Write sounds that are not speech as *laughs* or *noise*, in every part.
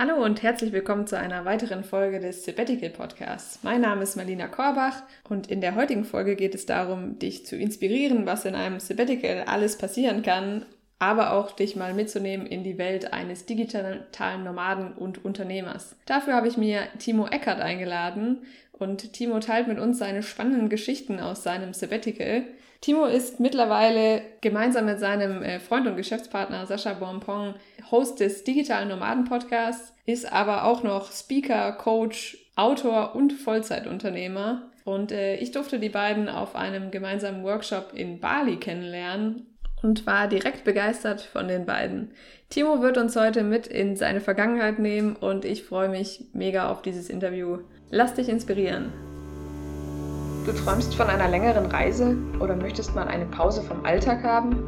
Hallo und herzlich willkommen zu einer weiteren Folge des Sabbatical Podcasts. Mein Name ist Marlina Korbach und in der heutigen Folge geht es darum, dich zu inspirieren, was in einem Sabbatical alles passieren kann, aber auch dich mal mitzunehmen in die Welt eines digitalen Nomaden und Unternehmers. Dafür habe ich mir Timo Eckert eingeladen und Timo teilt mit uns seine spannenden Geschichten aus seinem Sabbatical. Timo ist mittlerweile gemeinsam mit seinem äh, Freund und Geschäftspartner Sascha Bonpong Host des Digitalen Nomaden Podcasts, ist aber auch noch Speaker, Coach, Autor und Vollzeitunternehmer. Und äh, ich durfte die beiden auf einem gemeinsamen Workshop in Bali kennenlernen und war direkt begeistert von den beiden. Timo wird uns heute mit in seine Vergangenheit nehmen und ich freue mich mega auf dieses Interview. Lass dich inspirieren. Du träumst von einer längeren Reise oder möchtest mal eine Pause vom Alltag haben?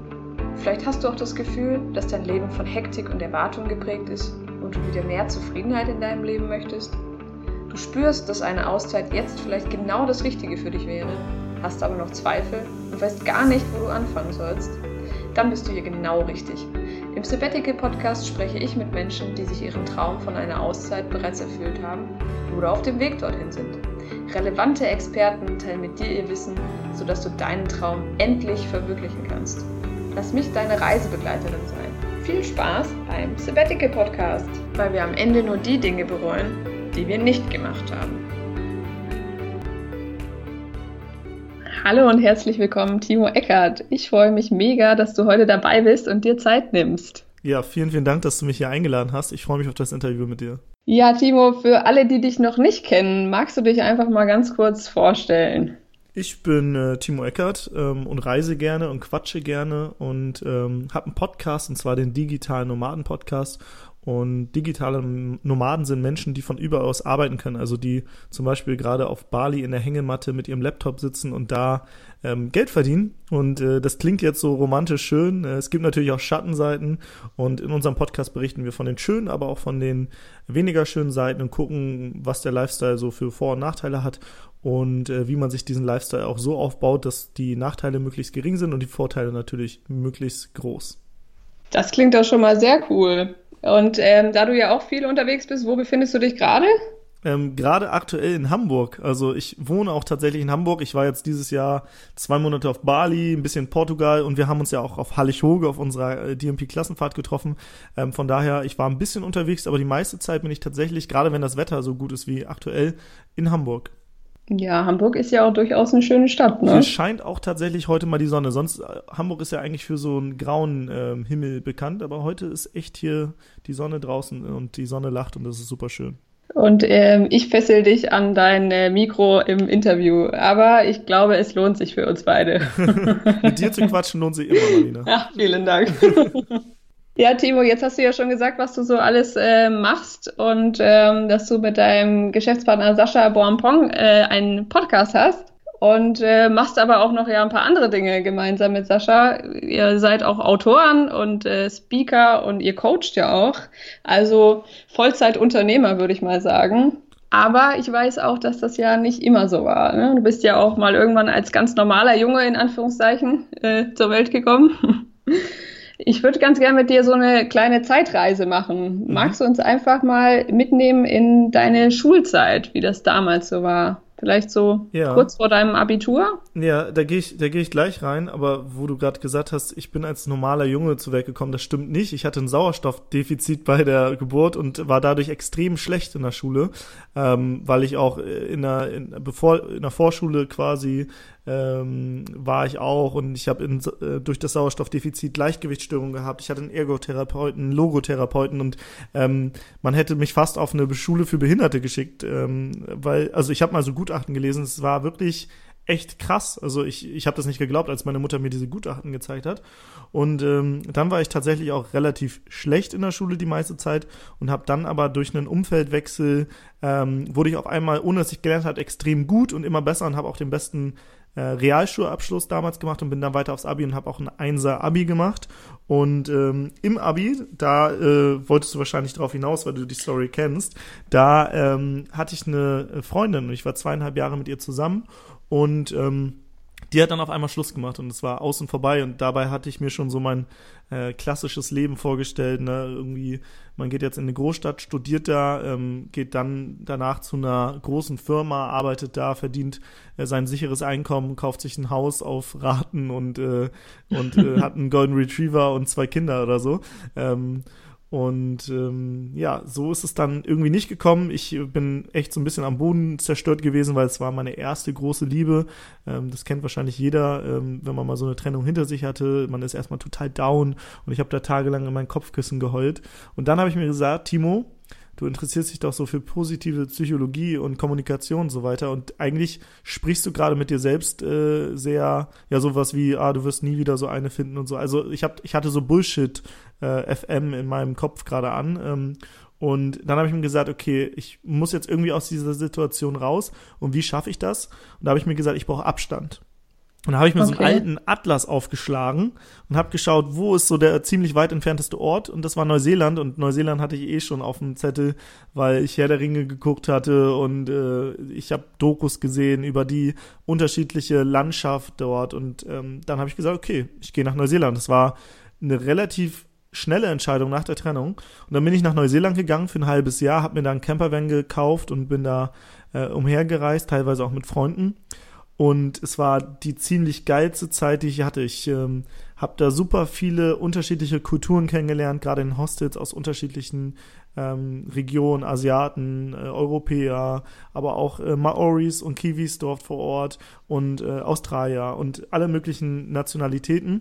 Vielleicht hast du auch das Gefühl, dass dein Leben von Hektik und Erwartung geprägt ist und du wieder mehr Zufriedenheit in deinem Leben möchtest? Du spürst, dass eine Auszeit jetzt vielleicht genau das Richtige für dich wäre, hast aber noch Zweifel und weißt gar nicht, wo du anfangen sollst? Dann bist du hier genau richtig. Im Sabbatical Podcast spreche ich mit Menschen, die sich ihren Traum von einer Auszeit bereits erfüllt haben oder auf dem Weg dorthin sind. Relevante Experten teilen mit dir ihr Wissen, sodass du deinen Traum endlich verwirklichen kannst. Lass mich deine Reisebegleiterin sein. Viel Spaß beim Sabbatical Podcast, weil wir am Ende nur die Dinge bereuen, die wir nicht gemacht haben. Hallo und herzlich willkommen, Timo Eckert. Ich freue mich mega, dass du heute dabei bist und dir Zeit nimmst. Ja, vielen, vielen Dank, dass du mich hier eingeladen hast. Ich freue mich auf das Interview mit dir. Ja, Timo, für alle, die dich noch nicht kennen, magst du dich einfach mal ganz kurz vorstellen? Ich bin äh, Timo Eckert ähm, und reise gerne und quatsche gerne und ähm, habe einen Podcast, und zwar den Digitalen Nomaden Podcast. Und digitale Nomaden sind Menschen, die von überall aus arbeiten können. Also die zum Beispiel gerade auf Bali in der Hängematte mit ihrem Laptop sitzen und da ähm, Geld verdienen. Und äh, das klingt jetzt so romantisch schön. Äh, es gibt natürlich auch Schattenseiten. Und in unserem Podcast berichten wir von den schönen, aber auch von den weniger schönen Seiten und gucken, was der Lifestyle so für Vor- und Nachteile hat und äh, wie man sich diesen Lifestyle auch so aufbaut, dass die Nachteile möglichst gering sind und die Vorteile natürlich möglichst groß. Das klingt doch schon mal sehr cool. Und ähm, da du ja auch viel unterwegs bist, wo befindest du dich gerade? Ähm, gerade aktuell in Hamburg. Also ich wohne auch tatsächlich in Hamburg. Ich war jetzt dieses Jahr zwei Monate auf Bali, ein bisschen in Portugal und wir haben uns ja auch auf Hallig-Hoge auf unserer äh, DMP-Klassenfahrt getroffen. Ähm, von daher, ich war ein bisschen unterwegs, aber die meiste Zeit bin ich tatsächlich, gerade wenn das Wetter so gut ist wie aktuell, in Hamburg. Ja, Hamburg ist ja auch durchaus eine schöne Stadt, ne? Hier scheint auch tatsächlich heute mal die Sonne. Sonst, äh, Hamburg ist ja eigentlich für so einen grauen äh, Himmel bekannt, aber heute ist echt hier die Sonne draußen und die Sonne lacht und das ist super schön. Und ähm, ich fessel dich an dein äh, Mikro im Interview. Aber ich glaube, es lohnt sich für uns beide. *laughs* Mit dir zu quatschen lohnt sich immer, Marina. Ach, vielen Dank. *laughs* Ja, Timo, jetzt hast du ja schon gesagt, was du so alles äh, machst und ähm, dass du mit deinem Geschäftspartner Sascha Boampong äh, einen Podcast hast und äh, machst aber auch noch ja ein paar andere Dinge gemeinsam mit Sascha. Ihr seid auch Autoren und äh, Speaker und ihr coacht ja auch. Also Vollzeitunternehmer, würde ich mal sagen. Aber ich weiß auch, dass das ja nicht immer so war. Ne? Du bist ja auch mal irgendwann als ganz normaler Junge in Anführungszeichen äh, zur Welt gekommen. *laughs* Ich würde ganz gerne mit dir so eine kleine Zeitreise machen. Mhm. Magst du uns einfach mal mitnehmen in deine Schulzeit, wie das damals so war? Vielleicht so ja. kurz vor deinem Abitur? Ja, da gehe ich, da gehe ich gleich rein, aber wo du gerade gesagt hast, ich bin als normaler Junge zu Welt gekommen, das stimmt nicht. Ich hatte ein Sauerstoffdefizit bei der Geburt und war dadurch extrem schlecht in der Schule, ähm, weil ich auch in der, in, bevor in der Vorschule quasi ähm, war ich auch und ich habe äh, durch das Sauerstoffdefizit Gleichgewichtsstörungen gehabt. Ich hatte einen Ergotherapeuten, einen Logotherapeuten und ähm, man hätte mich fast auf eine Schule für Behinderte geschickt, ähm, weil also ich habe mal so Gutachten gelesen, es war wirklich echt krass. Also ich, ich habe das nicht geglaubt, als meine Mutter mir diese Gutachten gezeigt hat. Und ähm, dann war ich tatsächlich auch relativ schlecht in der Schule die meiste Zeit und habe dann aber durch einen Umfeldwechsel ähm, wurde ich auf einmal, ohne dass ich gelernt habe, extrem gut und immer besser und habe auch den besten äh, Realschulabschluss damals gemacht und bin dann weiter aufs Abi und habe auch ein Einser Abi gemacht. Und ähm, im Abi, da äh, wolltest du wahrscheinlich drauf hinaus, weil du die Story kennst, da ähm, hatte ich eine Freundin und ich war zweieinhalb Jahre mit ihr zusammen und ähm, die hat dann auf einmal Schluss gemacht und es war außen vorbei und dabei hatte ich mir schon so mein äh, klassisches Leben vorgestellt, ne? irgendwie man geht jetzt in eine Großstadt, studiert da, ähm, geht dann danach zu einer großen Firma, arbeitet da, verdient äh, sein sicheres Einkommen, kauft sich ein Haus auf Raten und äh, und äh, *laughs* hat einen Golden Retriever und zwei Kinder oder so ähm, und ähm, ja, so ist es dann irgendwie nicht gekommen. Ich bin echt so ein bisschen am Boden zerstört gewesen, weil es war meine erste große Liebe. Ähm, das kennt wahrscheinlich jeder, ähm, wenn man mal so eine Trennung hinter sich hatte. Man ist erstmal total down und ich habe da tagelang in mein Kopfkissen geheult. Und dann habe ich mir gesagt, Timo, du interessierst dich doch so für positive Psychologie und Kommunikation und so weiter und eigentlich sprichst du gerade mit dir selbst äh, sehr, ja sowas wie, ah, du wirst nie wieder so eine finden und so. Also ich hab, ich hatte so Bullshit äh, FM in meinem Kopf gerade an ähm, und dann habe ich mir gesagt, okay, ich muss jetzt irgendwie aus dieser Situation raus und wie schaffe ich das? Und da habe ich mir gesagt, ich brauche Abstand. Und da habe ich mir okay. so einen alten Atlas aufgeschlagen und habe geschaut, wo ist so der ziemlich weit entfernteste Ort. Und das war Neuseeland. Und Neuseeland hatte ich eh schon auf dem Zettel, weil ich Herr der Ringe geguckt hatte und äh, ich habe Dokus gesehen über die unterschiedliche Landschaft dort. Und ähm, dann habe ich gesagt, okay, ich gehe nach Neuseeland. Das war eine relativ schnelle Entscheidung nach der Trennung. Und dann bin ich nach Neuseeland gegangen für ein halbes Jahr, habe mir da einen Campervan gekauft und bin da äh, umhergereist, teilweise auch mit Freunden. Und es war die ziemlich geilste Zeit, die ich hatte. Ich ähm, habe da super viele unterschiedliche Kulturen kennengelernt, gerade in Hostels aus unterschiedlichen ähm, Regionen, Asiaten, äh, Europäer, aber auch äh, Maoris und Kiwis dort vor Ort und äh, Australier und alle möglichen Nationalitäten.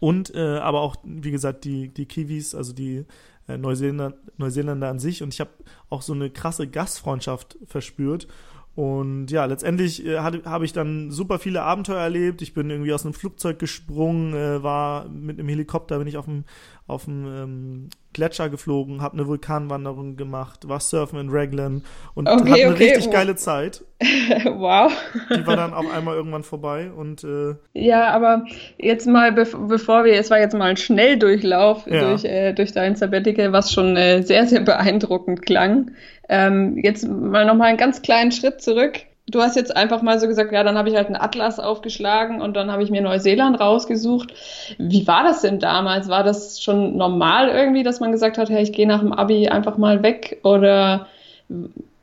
Und äh, aber auch, wie gesagt, die, die Kiwis, also die äh, Neuseeländer, Neuseeländer an sich. Und ich habe auch so eine krasse Gastfreundschaft verspürt. Und ja, letztendlich äh, habe ich dann super viele Abenteuer erlebt. Ich bin irgendwie aus einem Flugzeug gesprungen, äh, war mit einem Helikopter, bin ich auf dem, auf dem ähm, Gletscher geflogen, habe eine Vulkanwanderung gemacht, war surfen in Raglan und okay, hatte eine okay. richtig geile Zeit. *laughs* wow. Die war dann auch einmal irgendwann vorbei und äh, Ja, aber jetzt mal bev bevor wir, es war jetzt mal ein Schnelldurchlauf ja. durch, äh, durch dein Sabbatical, was schon äh, sehr, sehr beeindruckend klang. Ähm, jetzt mal nochmal einen ganz kleinen Schritt zurück du hast jetzt einfach mal so gesagt, ja, dann habe ich halt einen Atlas aufgeschlagen und dann habe ich mir Neuseeland rausgesucht. Wie war das denn damals? War das schon normal irgendwie, dass man gesagt hat, hey, ich gehe nach dem Abi einfach mal weg? Oder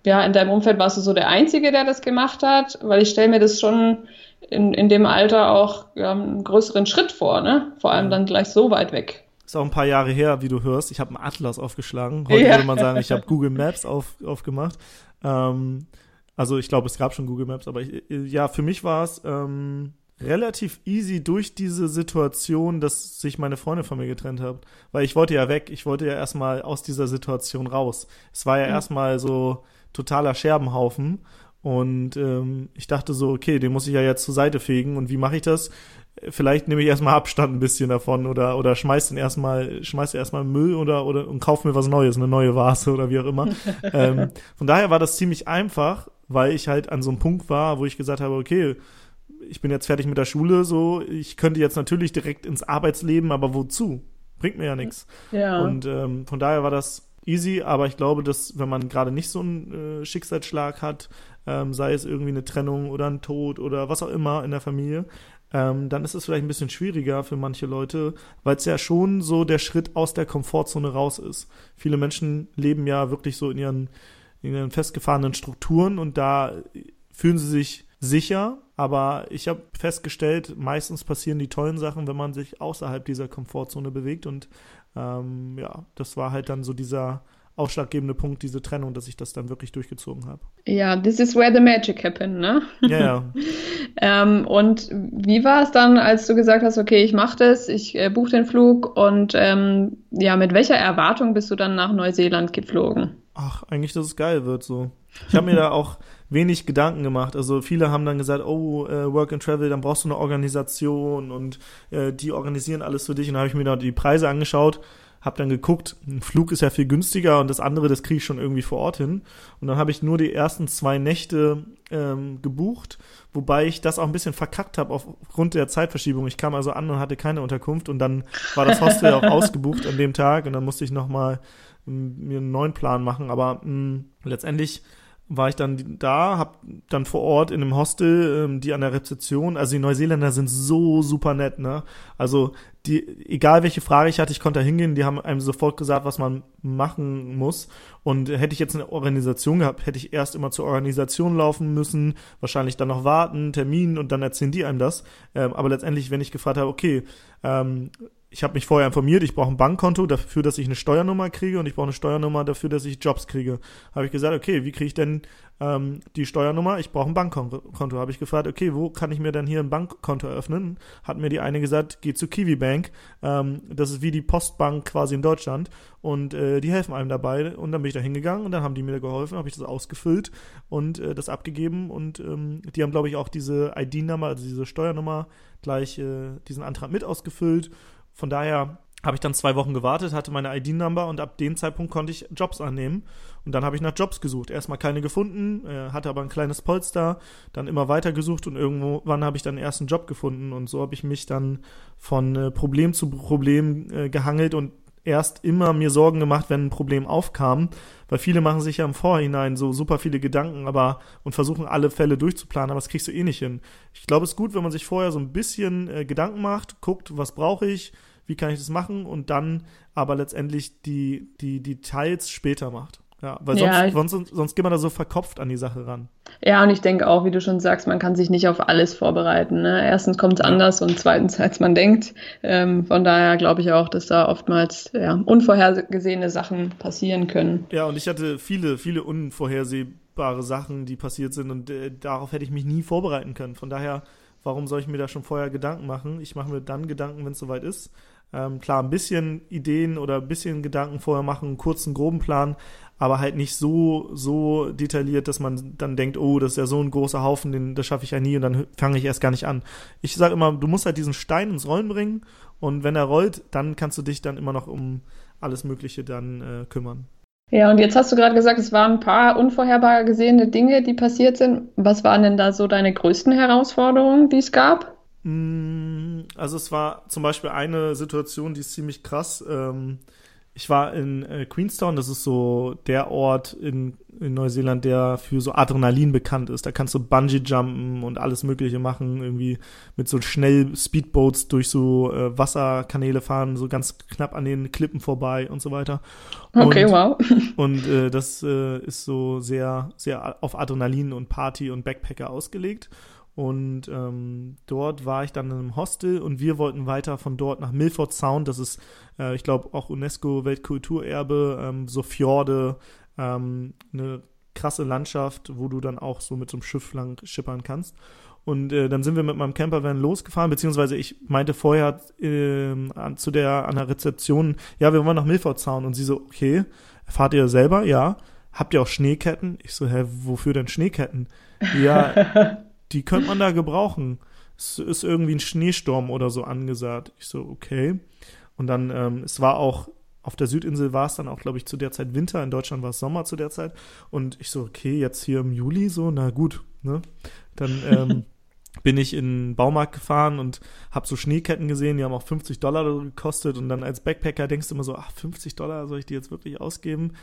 ja, in deinem Umfeld warst du so der Einzige, der das gemacht hat? Weil ich stelle mir das schon in, in dem Alter auch ja, einen größeren Schritt vor, ne? Vor allem dann gleich so weit weg. Ist auch ein paar Jahre her, wie du hörst. Ich habe einen Atlas aufgeschlagen. Heute ja. würde man sagen, ich habe *laughs* Google Maps auf, aufgemacht. Ähm, also ich glaube, es gab schon Google Maps, aber ich, ja, für mich war es ähm, relativ easy durch diese Situation, dass sich meine Freunde von mir getrennt haben. Weil ich wollte ja weg, ich wollte ja erstmal aus dieser Situation raus. Es war ja mhm. erstmal so totaler Scherbenhaufen. Und ähm, ich dachte so, okay, den muss ich ja jetzt zur Seite fegen. Und wie mache ich das? Vielleicht nehme ich erstmal Abstand ein bisschen davon oder oder schmeiß den erstmal, schmeiß erstmal Müll oder oder und kauf mir was Neues, eine neue Vase oder wie auch immer. *laughs* ähm, von daher war das ziemlich einfach weil ich halt an so einem Punkt war, wo ich gesagt habe, okay, ich bin jetzt fertig mit der Schule, so, ich könnte jetzt natürlich direkt ins Arbeitsleben, aber wozu? Bringt mir ja nichts. Ja. Und ähm, von daher war das easy, aber ich glaube, dass wenn man gerade nicht so einen äh, Schicksalsschlag hat, ähm, sei es irgendwie eine Trennung oder ein Tod oder was auch immer in der Familie, ähm, dann ist es vielleicht ein bisschen schwieriger für manche Leute, weil es ja schon so der Schritt aus der Komfortzone raus ist. Viele Menschen leben ja wirklich so in ihren in ihren festgefahrenen Strukturen und da fühlen sie sich sicher, aber ich habe festgestellt, meistens passieren die tollen Sachen, wenn man sich außerhalb dieser Komfortzone bewegt. Und ähm, ja, das war halt dann so dieser ausschlaggebende Punkt, diese Trennung, dass ich das dann wirklich durchgezogen habe. Ja, this is where the magic happened, ne? Ja, ja. *laughs* ähm, und wie war es dann, als du gesagt hast, okay, ich mache das, ich äh, buche den Flug und ähm, ja, mit welcher Erwartung bist du dann nach Neuseeland geflogen? ach, eigentlich, dass es geil wird so. Ich habe mir da auch wenig Gedanken gemacht. Also viele haben dann gesagt, oh, äh, Work and Travel, dann brauchst du eine Organisation und äh, die organisieren alles für dich. Und dann habe ich mir da die Preise angeschaut, habe dann geguckt, ein Flug ist ja viel günstiger und das andere, das kriege ich schon irgendwie vor Ort hin. Und dann habe ich nur die ersten zwei Nächte ähm, gebucht, wobei ich das auch ein bisschen verkackt habe aufgrund der Zeitverschiebung. Ich kam also an und hatte keine Unterkunft und dann war das Hostel auch *laughs* ausgebucht an dem Tag und dann musste ich nochmal mir einen neuen Plan machen. Aber mh, letztendlich war ich dann da, hab dann vor Ort in einem Hostel, ähm, die an der Rezeption, also die Neuseeländer sind so super nett, ne? Also die, egal welche Frage ich hatte, ich konnte da hingehen, die haben einem sofort gesagt, was man machen muss. Und hätte ich jetzt eine Organisation gehabt, hätte ich erst immer zur Organisation laufen müssen, wahrscheinlich dann noch warten, Termin und dann erzählen die einem das. Ähm, aber letztendlich, wenn ich gefragt habe, okay, ähm, ich habe mich vorher informiert, ich brauche ein Bankkonto dafür, dass ich eine Steuernummer kriege und ich brauche eine Steuernummer dafür, dass ich Jobs kriege. Habe ich gesagt, okay, wie kriege ich denn ähm, die Steuernummer? Ich brauche ein Bankkonto. Habe ich gefragt, okay, wo kann ich mir denn hier ein Bankkonto eröffnen? Hat mir die eine gesagt, geh zu Kiwi Bank. Ähm, das ist wie die Postbank quasi in Deutschland und äh, die helfen einem dabei. Und dann bin ich da hingegangen und dann haben die mir geholfen, habe ich das ausgefüllt und äh, das abgegeben und ähm, die haben, glaube ich, auch diese ID-Nummer, also diese Steuernummer gleich äh, diesen Antrag mit ausgefüllt von daher habe ich dann zwei Wochen gewartet, hatte meine ID-Number und ab dem Zeitpunkt konnte ich Jobs annehmen. Und dann habe ich nach Jobs gesucht. Erstmal keine gefunden, äh, hatte aber ein kleines Polster, dann immer weiter gesucht und irgendwann habe ich dann den ersten Job gefunden. Und so habe ich mich dann von äh, Problem zu Problem äh, gehangelt und erst immer mir Sorgen gemacht, wenn ein Problem aufkam, weil viele machen sich ja im Vorhinein so super viele Gedanken, aber und versuchen alle Fälle durchzuplanen, aber das kriegst du eh nicht hin. Ich glaube, es ist gut, wenn man sich vorher so ein bisschen Gedanken macht, guckt, was brauche ich, wie kann ich das machen und dann aber letztendlich die, die Details später macht. Ja, weil sonst, ja, sonst, sonst geht man da so verkopft an die Sache ran. Ja, und ich denke auch, wie du schon sagst, man kann sich nicht auf alles vorbereiten. Ne? Erstens kommt es anders und zweitens, als man denkt. Ähm, von daher glaube ich auch, dass da oftmals ja, unvorhergesehene Sachen passieren können. Ja, und ich hatte viele, viele unvorhersehbare Sachen, die passiert sind und äh, darauf hätte ich mich nie vorbereiten können. Von daher, warum soll ich mir da schon vorher Gedanken machen? Ich mache mir dann Gedanken, wenn es soweit ist. Ähm, klar, ein bisschen Ideen oder ein bisschen Gedanken vorher machen, einen kurzen, groben Plan, aber halt nicht so, so detailliert, dass man dann denkt, oh, das ist ja so ein großer Haufen, den, das schaffe ich ja nie und dann fange ich erst gar nicht an. Ich sage immer, du musst halt diesen Stein ins Rollen bringen und wenn er rollt, dann kannst du dich dann immer noch um alles Mögliche dann äh, kümmern. Ja, und jetzt hast du gerade gesagt, es waren ein paar unvorherbar gesehene Dinge, die passiert sind. Was waren denn da so deine größten Herausforderungen, die es gab? Mm, also es war zum Beispiel eine Situation, die ist ziemlich krass. Ähm, ich war in äh, Queenstown, das ist so der Ort in, in Neuseeland, der für so Adrenalin bekannt ist. Da kannst du Bungee-Jumpen und alles Mögliche machen, irgendwie mit so schnell Speedboats durch so äh, Wasserkanäle fahren, so ganz knapp an den Klippen vorbei und so weiter. Okay, und, wow. *laughs* Und äh, das äh, ist so sehr, sehr auf Adrenalin und Party und Backpacker ausgelegt. Und ähm, dort war ich dann in einem Hostel und wir wollten weiter von dort nach Milford Sound. Das ist, äh, ich glaube, auch UNESCO-Weltkulturerbe, ähm, so Fjorde, ähm, eine krasse Landschaft, wo du dann auch so mit so einem Schiff lang schippern kannst. Und äh, dann sind wir mit meinem Campervan losgefahren, beziehungsweise ich meinte vorher äh, an, zu der, an der Rezeption, ja, wir wollen nach Milford Sound. Und sie so, okay, fahrt ihr selber? Ja. Habt ihr auch Schneeketten? Ich so, hä, wofür denn Schneeketten? Ja, *laughs* die könnte man da gebrauchen. Es ist irgendwie ein Schneesturm oder so angesagt. Ich so, okay. Und dann, ähm, es war auch, auf der Südinsel war es dann auch, glaube ich, zu der Zeit Winter, in Deutschland war es Sommer zu der Zeit. Und ich so, okay, jetzt hier im Juli so, na gut, ne? Dann ähm, *laughs* bin ich in den Baumarkt gefahren und habe so Schneeketten gesehen, die haben auch 50 Dollar gekostet. Und dann als Backpacker denkst du immer so, ach, 50 Dollar soll ich die jetzt wirklich ausgeben?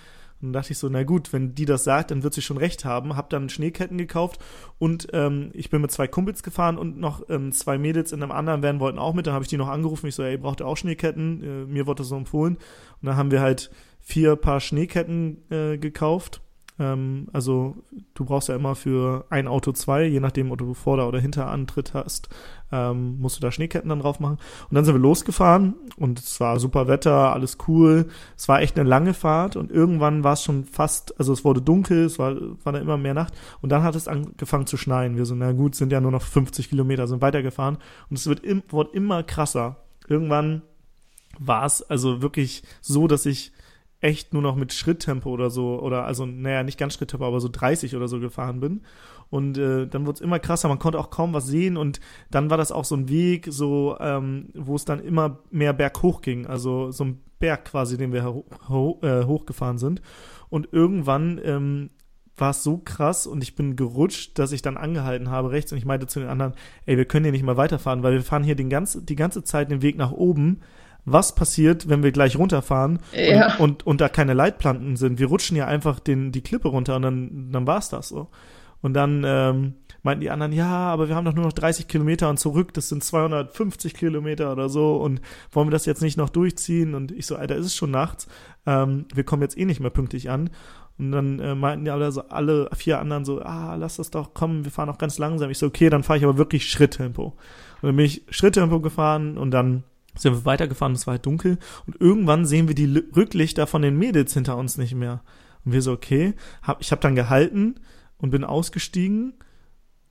Und dann dachte ich so, na gut, wenn die das sagt, dann wird sie schon recht haben. Hab dann Schneeketten gekauft und ähm, ich bin mit zwei Kumpels gefahren und noch ähm, zwei Mädels in einem anderen Van wollten auch mit. Dann habe ich die noch angerufen. Ich so, ey, braucht ihr auch Schneeketten? Äh, mir wurde das so empfohlen. Und dann haben wir halt vier Paar Schneeketten äh, gekauft ähm, also du brauchst ja immer für ein Auto zwei, je nachdem, ob du Vorder- oder Hinterantritt hast, ähm, musst du da Schneeketten dann drauf machen. Und dann sind wir losgefahren und es war super Wetter, alles cool. Es war echt eine lange Fahrt und irgendwann war es schon fast, also es wurde dunkel, es war, war dann immer mehr Nacht und dann hat es angefangen zu schneien. Wir so, na gut, sind ja nur noch 50 Kilometer, sind weitergefahren und es wird, im, wird immer krasser. Irgendwann war es also wirklich so, dass ich echt nur noch mit Schritttempo oder so, oder also, naja, nicht ganz Schritttempo, aber so 30 oder so gefahren bin. Und äh, dann wurde es immer krasser, man konnte auch kaum was sehen und dann war das auch so ein Weg, so, ähm, wo es dann immer mehr berghoch ging, also so ein Berg quasi, den wir ho ho äh, hochgefahren sind. Und irgendwann ähm, war es so krass und ich bin gerutscht, dass ich dann angehalten habe rechts und ich meinte zu den anderen, ey, wir können hier nicht mal weiterfahren, weil wir fahren hier den ganz, die ganze Zeit den Weg nach oben was passiert, wenn wir gleich runterfahren Ja. und, und, und da keine Leitplanken sind. Wir rutschen ja einfach den, die Klippe runter und dann, dann war's das so. Und dann ähm, meinten die anderen, ja, aber wir haben doch nur noch 30 Kilometer und zurück, das sind 250 Kilometer oder so und wollen wir das jetzt nicht noch durchziehen? Und ich so, Alter, ist es schon nachts, ähm, wir kommen jetzt eh nicht mehr pünktlich an. Und dann äh, meinten die alle, so, alle vier anderen so, ah, lass das doch kommen, wir fahren auch ganz langsam. Ich so, okay, dann fahre ich aber wirklich Schritttempo. Und dann bin ich Schritttempo gefahren und dann sind wir weitergefahren, es war halt dunkel und irgendwann sehen wir die Lü- Rücklichter von den Mädels hinter uns nicht mehr. Und wir so, okay, hab, ich habe dann gehalten und bin ausgestiegen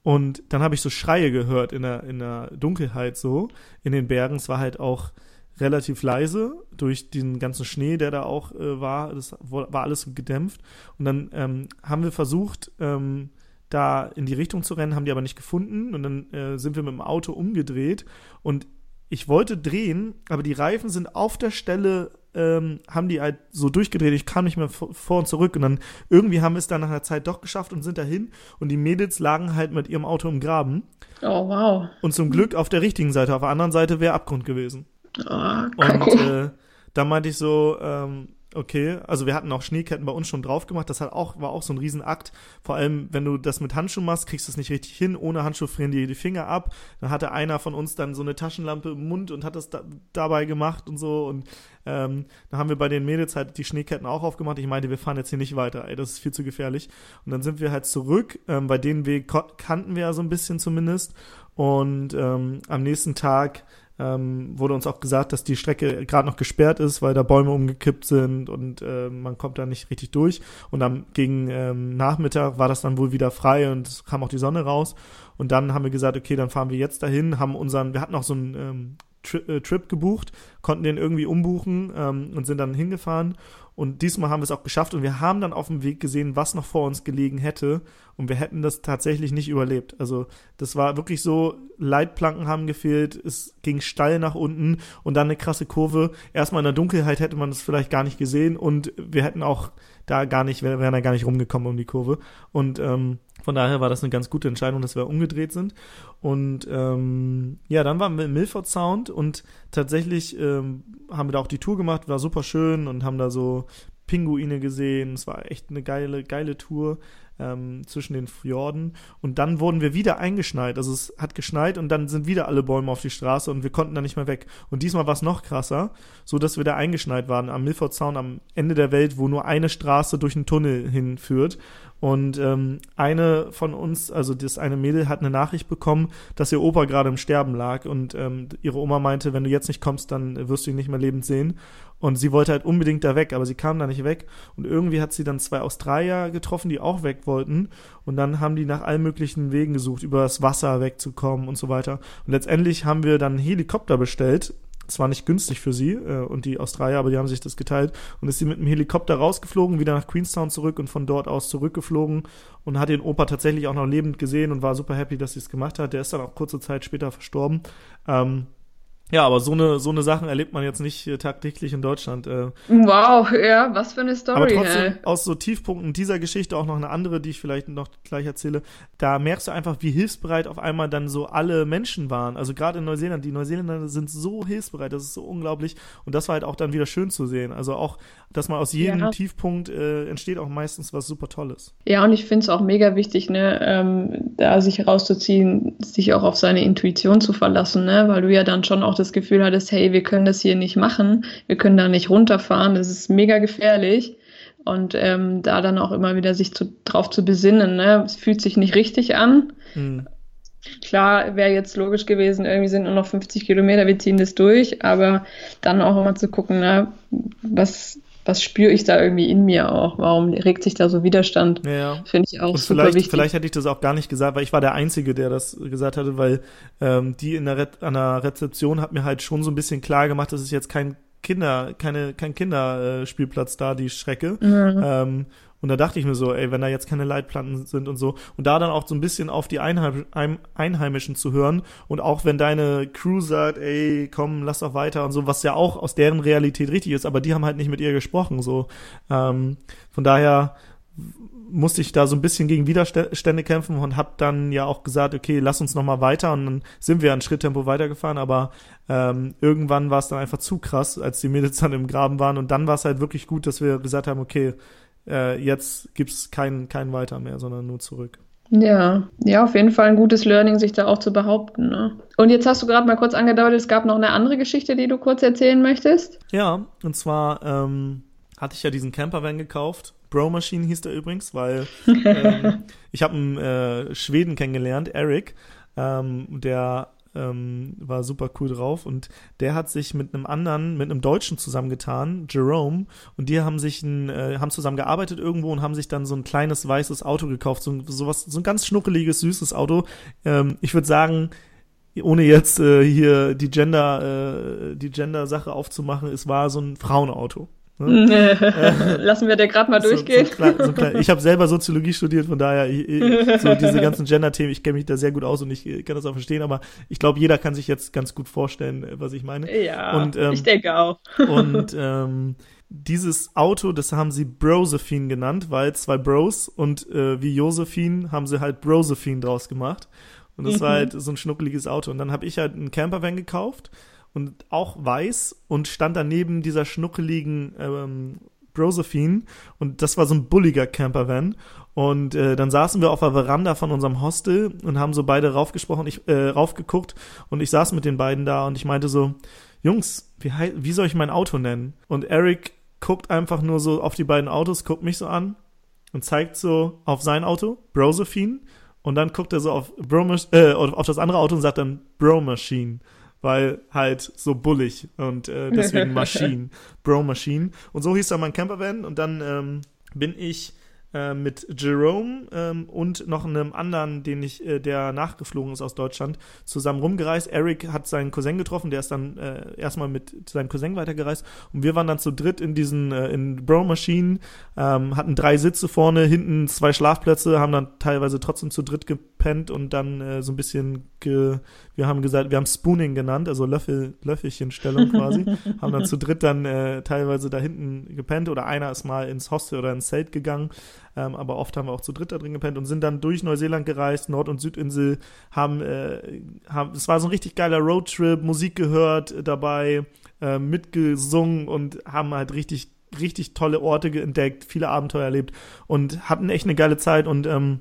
und dann habe ich so Schreie gehört in der, in der Dunkelheit so, in den Bergen. Es war halt auch relativ leise durch den ganzen Schnee, der da auch äh, war. Das war alles gedämpft. Und dann ähm, haben wir versucht, ähm, da in die Richtung zu rennen, haben die aber nicht gefunden. Und dann äh, sind wir mit dem Auto umgedreht. Und ich wollte drehen, aber die Reifen sind auf der Stelle, ähm, haben die halt so durchgedreht. Ich kam nicht mehr vor und zurück. Und dann irgendwie haben wir es dann nach einer Zeit doch geschafft und sind dahin. Und die Mädels lagen halt mit ihrem Auto im Graben. Oh, wow. Und zum Glück auf der richtigen Seite. Auf der anderen Seite wäre Abgrund gewesen. Oh, Und äh, da meinte ich so, ähm, okay, also wir hatten auch Schneeketten bei uns schon drauf gemacht. Das hat auch, war auch so ein Riesenakt. Vor allem, wenn du das mit Handschuhen machst, kriegst du es nicht richtig hin. Ohne Handschuh frieren dir die Finger ab. Dann hatte einer von uns dann so eine Taschenlampe im Mund und hat das da, dabei gemacht und so. Und ähm, dann haben wir bei den Mädels halt die Schneeketten auch aufgemacht. Ich meinte, wir fahren jetzt hier nicht weiter, ey, das ist viel zu gefährlich. Und dann sind wir halt zurück. Ähm, bei den Weg kannten wir ja so ein bisschen zumindest. Und ähm, am nächsten Tag ähm, wurde uns auch gesagt, dass die Strecke gerade noch gesperrt ist, weil da Bäume umgekippt sind und äh, man kommt da nicht richtig durch. Und am gegen ähm, Nachmittag war das dann wohl wieder frei und es kam auch die Sonne raus. Und dann haben wir gesagt, okay, dann fahren wir jetzt dahin, haben unseren, wir hatten auch so einen ähm, Tri äh, Trip gebucht, konnten den irgendwie umbuchen ähm, und sind dann hingefahren. Und diesmal haben wir es auch geschafft und wir haben dann auf dem Weg gesehen, was noch vor uns gelegen hätte. Und wir hätten das tatsächlich nicht überlebt. Also das war wirklich so, Leitplanken haben gefehlt, es ging steil nach unten und dann eine krasse Kurve. Erstmal in der Dunkelheit hätte man das vielleicht gar nicht gesehen und wir hätten auch da gar nicht, wären da gar nicht rumgekommen um die Kurve. Und ähm, von daher war das eine ganz gute Entscheidung, dass wir umgedreht sind. Und ähm, ja, dann waren wir im Milford Sound und tatsächlich ähm, haben wir da auch die Tour gemacht, war super schön und haben da so Pinguine gesehen. Es war echt eine geile, geile Tour ähm, zwischen den Fjorden. Und dann wurden wir wieder eingeschneit. Also es hat geschneit und dann sind wieder alle Bäume auf die Straße und wir konnten da nicht mehr weg. Und diesmal war es noch krasser, so dass wir da eingeschneit waren am Milford Sound am Ende der Welt, wo nur eine Straße durch einen Tunnel hinführt. Und ähm, eine von uns, also das eine Mädel, hat eine Nachricht bekommen, dass ihr Opa gerade im Sterben lag und ähm, ihre Oma meinte, wenn du jetzt nicht kommst, dann wirst du ihn nicht mehr lebend sehen. Und sie wollte halt unbedingt da weg, aber sie kam da nicht weg. Und irgendwie hat sie dann zwei Australier getroffen, die auch weg wollten. Und dann haben die nach allen möglichen Wegen gesucht, über das Wasser wegzukommen und so weiter. Und letztendlich haben wir dann einen Helikopter bestellt. Zwar nicht günstig für sie äh, und die Australier, aber die haben sich das geteilt. Und ist sie mit dem Helikopter rausgeflogen, wieder nach Queenstown zurück und von dort aus zurückgeflogen und hat den Opa tatsächlich auch noch lebend gesehen und war super happy, dass sie es gemacht hat. Der ist dann auch kurze Zeit später verstorben. Ähm, ja, aber so eine, so eine Sachen erlebt man jetzt nicht äh, tagtäglich in Deutschland. Äh, Wow, ja, was für eine Story, aber trotzdem ey. aus so Tiefpunkten dieser Geschichte auch noch eine andere, die ich vielleicht noch gleich erzähle. Da merkst du einfach, wie hilfsbereit auf einmal dann so alle Menschen waren. Also gerade in Neuseeland, die Neuseeländer sind so hilfsbereit, das ist so unglaublich. Und das war halt auch dann wieder schön zu sehen. Also auch, dass man aus jedem Ja. Tiefpunkt äh, entsteht auch meistens was super Tolles. Ja, und ich finde es auch mega wichtig, ne, ähm, da sich herauszuziehen, sich auch auf seine Intuition zu verlassen, ne, weil du ja dann schon auch das Gefühl hattest, hey, wir können das hier nicht machen, wir können da nicht runterfahren, das ist mega gefährlich. Und ähm, da dann auch immer wieder sich zu, drauf zu besinnen, ne, es fühlt sich nicht richtig an. Hm. Klar, wäre jetzt logisch gewesen, irgendwie sind nur noch 50 Kilometer, wir ziehen das durch, aber dann auch immer zu gucken, ne, was, was spüre ich da irgendwie in mir auch? Warum regt sich da so Widerstand? Ja. Finde ich auch Und super vielleicht, wichtig. vielleicht hätte ich das auch gar nicht gesagt, weil ich war der Einzige, der das gesagt hatte, weil ähm, die in der Re an der Rezeption hat mir halt schon so ein bisschen klar gemacht, das ist jetzt kein Kinder, keine, kein Kinderspielplatz Spielplatz da, die Strecke. Mhm. Ähm, und da dachte ich mir so, ey, wenn da jetzt keine Leitplanken sind und so. Und da dann auch so ein bisschen auf die Einheim Ein- Einheimischen zu hören. Und auch wenn deine Crew sagt, ey, komm, lass doch weiter und so, was ja auch aus deren Realität richtig ist, aber die haben halt nicht mit ihr gesprochen, so. Ähm, von daher musste ich da so ein bisschen gegen Widerstände kämpfen und habe dann ja auch gesagt, okay, lass uns noch mal weiter und dann sind wir an Schritttempo weitergefahren, aber ähm, irgendwann war es dann einfach zu krass, als die Mädels dann im Graben waren und dann war es halt wirklich gut, dass wir gesagt haben, okay, äh, jetzt gibt's kein kein weiter mehr, sondern nur zurück. Ja, ja, auf jeden Fall ein gutes Learning, sich da auch zu behaupten. Ne? Und jetzt hast du gerade mal kurz angedeutet, es gab noch eine andere Geschichte, die du kurz erzählen möchtest. Ja, und zwar ähm, hatte ich ja diesen Campervan gekauft. Bro Machine hieß der übrigens, weil *laughs* ähm, ich habe einen äh, Schweden kennengelernt, Eric, ähm, der ähm, war super cool drauf und der hat sich mit einem anderen, mit einem Deutschen zusammengetan, Jerome, und die haben sich ein, äh, haben zusammen gearbeitet irgendwo und haben sich dann so ein kleines weißes Auto gekauft, so, so was, so ein ganz schnuckeliges, süßes Auto. Ähm, ich würde sagen, ohne jetzt äh, hier die Gender, äh, die Gender-Sache aufzumachen, es war so ein Frauenauto. Ne? *laughs* Lassen wir dir gerade mal durchgehen. So, so klein, so ich habe selber Soziologie studiert, von daher ich, ich, so diese ganzen *laughs* Gender-Themen, ich kenne mich da sehr gut aus und ich kann das auch verstehen, aber ich glaube, jeder kann sich jetzt ganz gut vorstellen, was ich meine. Ja, und, ähm, ich denke auch. *laughs* und ähm, dieses Auto, das haben sie Brosephine genannt, weil zwei Bros und äh, wie Josephine haben sie halt Brosephine draus gemacht. Und das mhm. war halt so ein schnuckeliges Auto. Und dann habe ich halt einen Campervan gekauft und auch weiß und stand daneben dieser schnuckeligen ähm, Brosephine. Und das war so ein bulliger Campervan. Und äh, dann saßen wir auf der Veranda von unserem Hostel und haben so beide raufgesprochen, ich äh, raufgeguckt. Und ich saß mit den beiden da und ich meinte so, Jungs, wie, wie soll ich mein Auto nennen? Und Eric guckt einfach nur so auf die beiden Autos, guckt mich so an und zeigt so auf sein Auto, Brosephine. Und dann guckt er so auf, Bro äh, auf das andere Auto und sagt dann Bro Machine weil halt so bullig und äh, deswegen *laughs* Machine, Bro Machine. Und so hieß dann mein Campervan und dann ähm, bin ich äh, mit Jerome ähm, und noch einem anderen, den ich, äh, der nachgeflogen ist aus Deutschland, zusammen rumgereist. Eric hat seinen Cousin getroffen, der ist dann äh, erstmal mit seinem Cousin weitergereist. Und wir waren dann zu dritt in diesen äh, in Bro Machine, ähm, hatten drei Sitze vorne, hinten zwei Schlafplätze, haben dann teilweise trotzdem zu dritt gepennt und dann äh, so ein bisschen ge, wir haben gesagt, wir haben Spooning genannt, also Löffel, Löffelchenstellung quasi, *laughs* haben dann zu dritt dann äh, teilweise da hinten gepennt oder einer ist mal ins Hostel oder ins Zelt gegangen, ähm, aber oft haben wir auch zu dritt da drin gepennt und sind dann durch Neuseeland gereist, Nord- und Südinsel, haben, äh, haben, es war so ein richtig geiler Roadtrip, Musik gehört dabei, äh, mitgesungen und haben halt richtig, richtig tolle Orte entdeckt, viele Abenteuer erlebt und hatten echt eine geile Zeit. Und ähm,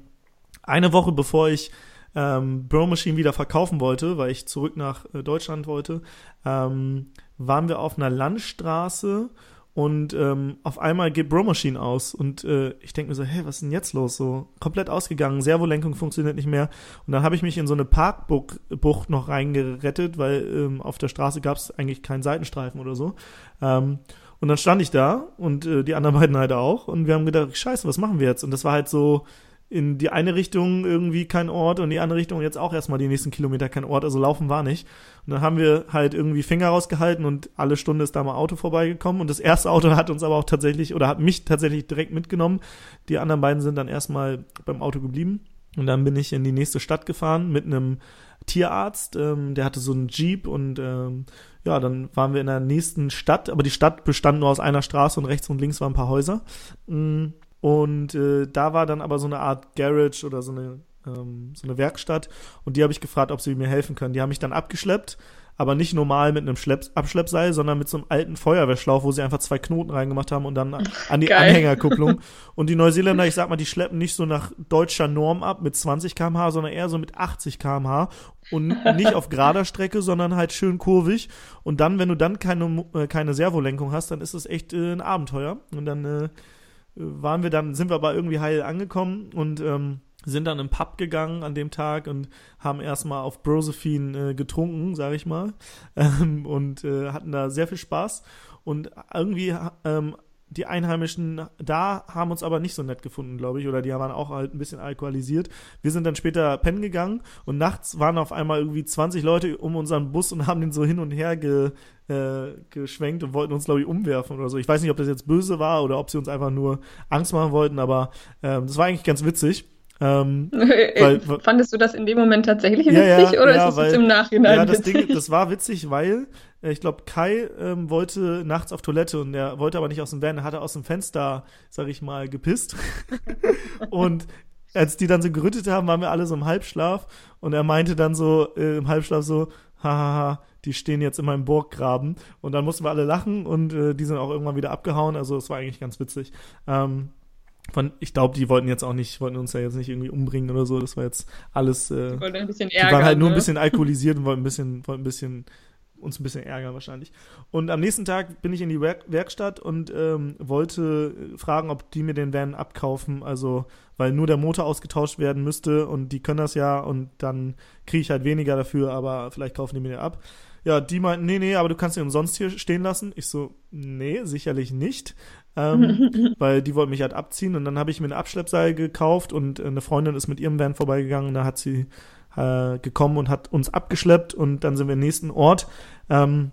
eine Woche bevor ich ähm, Bro Machine wieder verkaufen wollte, weil ich zurück nach äh, Deutschland wollte, ähm, waren wir auf einer Landstraße und ähm, auf einmal geht Bro Machine aus und äh, ich denke mir so, hey, was ist denn jetzt los? So komplett ausgegangen, Servolenkung funktioniert nicht mehr. Und dann habe ich mich in so eine Parkbucht noch reingerettet, weil ähm, auf der Straße gab es eigentlich keinen Seitenstreifen oder so. Ähm, und dann stand ich da und äh, die anderen *laughs* beiden halt auch und wir haben gedacht, scheiße, was machen wir jetzt? Und das war halt so, in die eine Richtung irgendwie kein Ort und die andere Richtung jetzt auch erstmal die nächsten Kilometer kein Ort. Also laufen war nicht. Und dann haben wir halt irgendwie Finger rausgehalten und alle Stunde ist da mal Auto vorbeigekommen. Und das erste Auto hat uns aber auch tatsächlich oder hat mich tatsächlich direkt mitgenommen. Die anderen beiden sind dann erstmal beim Auto geblieben. Und dann bin ich in die nächste Stadt gefahren mit einem Tierarzt, ähm, der hatte so einen Jeep und ähm, ja, dann waren wir in der nächsten Stadt, aber die Stadt bestand nur aus einer Straße und rechts und links waren ein paar Häuser. Mm, und äh, da war dann aber so eine Art Garage oder so eine, ähm, so eine Werkstatt. Und die habe ich gefragt, ob sie mir helfen können. Die haben mich dann abgeschleppt, aber nicht normal mit einem Schlepp Abschleppseil, sondern mit so einem alten Feuerwehrschlauch, wo sie einfach zwei Knoten reingemacht haben und dann an die Geil. Anhängerkupplung. *laughs* Und die Neuseeländer, ich sag mal, die schleppen nicht so nach deutscher Norm ab mit 20 km/h, sondern eher so mit 80 km/h und nicht auf gerader Strecke, sondern halt schön kurvig. Und dann, wenn du dann keine, äh, keine Servolenkung hast, dann ist das echt äh, ein Abenteuer. Und dann äh, waren wir dann, sind wir aber irgendwie heil angekommen und ähm, sind dann im Pub gegangen an dem Tag und haben erstmal auf Brosephine äh, getrunken, sag ich mal, *laughs* ähm, und äh, hatten da sehr viel Spaß. Und irgendwie ähm, die Einheimischen da haben uns aber nicht so nett gefunden, glaube ich, oder die waren auch halt ein bisschen alkoholisiert. Wir sind dann später pennen gegangen und nachts waren auf einmal irgendwie 20 Leute um unseren Bus und *laughs* haben den so hin und her ge, äh, geschwenkt und wollten uns, glaube ich, umwerfen oder so. Ich weiß nicht, ob das jetzt böse war oder ob sie uns einfach nur Angst machen wollten, aber äh, das war eigentlich ganz witzig. Ähm, *laughs* weil, Fandest du das in dem Moment tatsächlich witzig ja, ja, oder ja, ist es weil, im Nachhinein Ja, das witzig? Ding, das war witzig, weil äh, ich glaube, Kai ähm, wollte nachts auf Toilette und er wollte aber nicht aus dem Van, er hatte aus dem Fenster, sag ich mal, gepisst. *laughs* und als die dann so gerüttet haben, waren wir alle so im Halbschlaf und er meinte dann so äh, im Halbschlaf so, hahaha, die stehen jetzt in meinem Burggraben. Und dann mussten wir alle lachen und äh, die sind auch irgendwann wieder abgehauen. Also es war eigentlich ganz witzig. Ähm, von, ich glaube, die wollten jetzt auch nicht, wollten uns ja jetzt nicht irgendwie umbringen oder so. Das war jetzt alles. Äh, die, ein bisschen ärgern, die waren halt nur ein ne? bisschen alkoholisiert und wollten ein bisschen, wollten ein bisschen uns ein bisschen ärgern wahrscheinlich. Und am nächsten Tag bin ich in die Werk Werkstatt und ähm, wollte fragen, ob die mir den Van abkaufen. Also, weil nur der Motor ausgetauscht werden müsste und die können das ja und dann kriege ich halt weniger dafür, aber vielleicht kaufen die mir den ab. Ja, die meinten, nee, nee, aber du kannst ihn umsonst hier stehen lassen. Ich so, nee, sicherlich nicht. Ähm, *laughs* weil die wollten mich halt abziehen und dann habe ich mir eine Abschleppseil gekauft und eine Freundin ist mit ihrem Van vorbeigegangen und da hat sie äh, gekommen und hat uns abgeschleppt und dann sind wir im nächsten Ort. Ähm,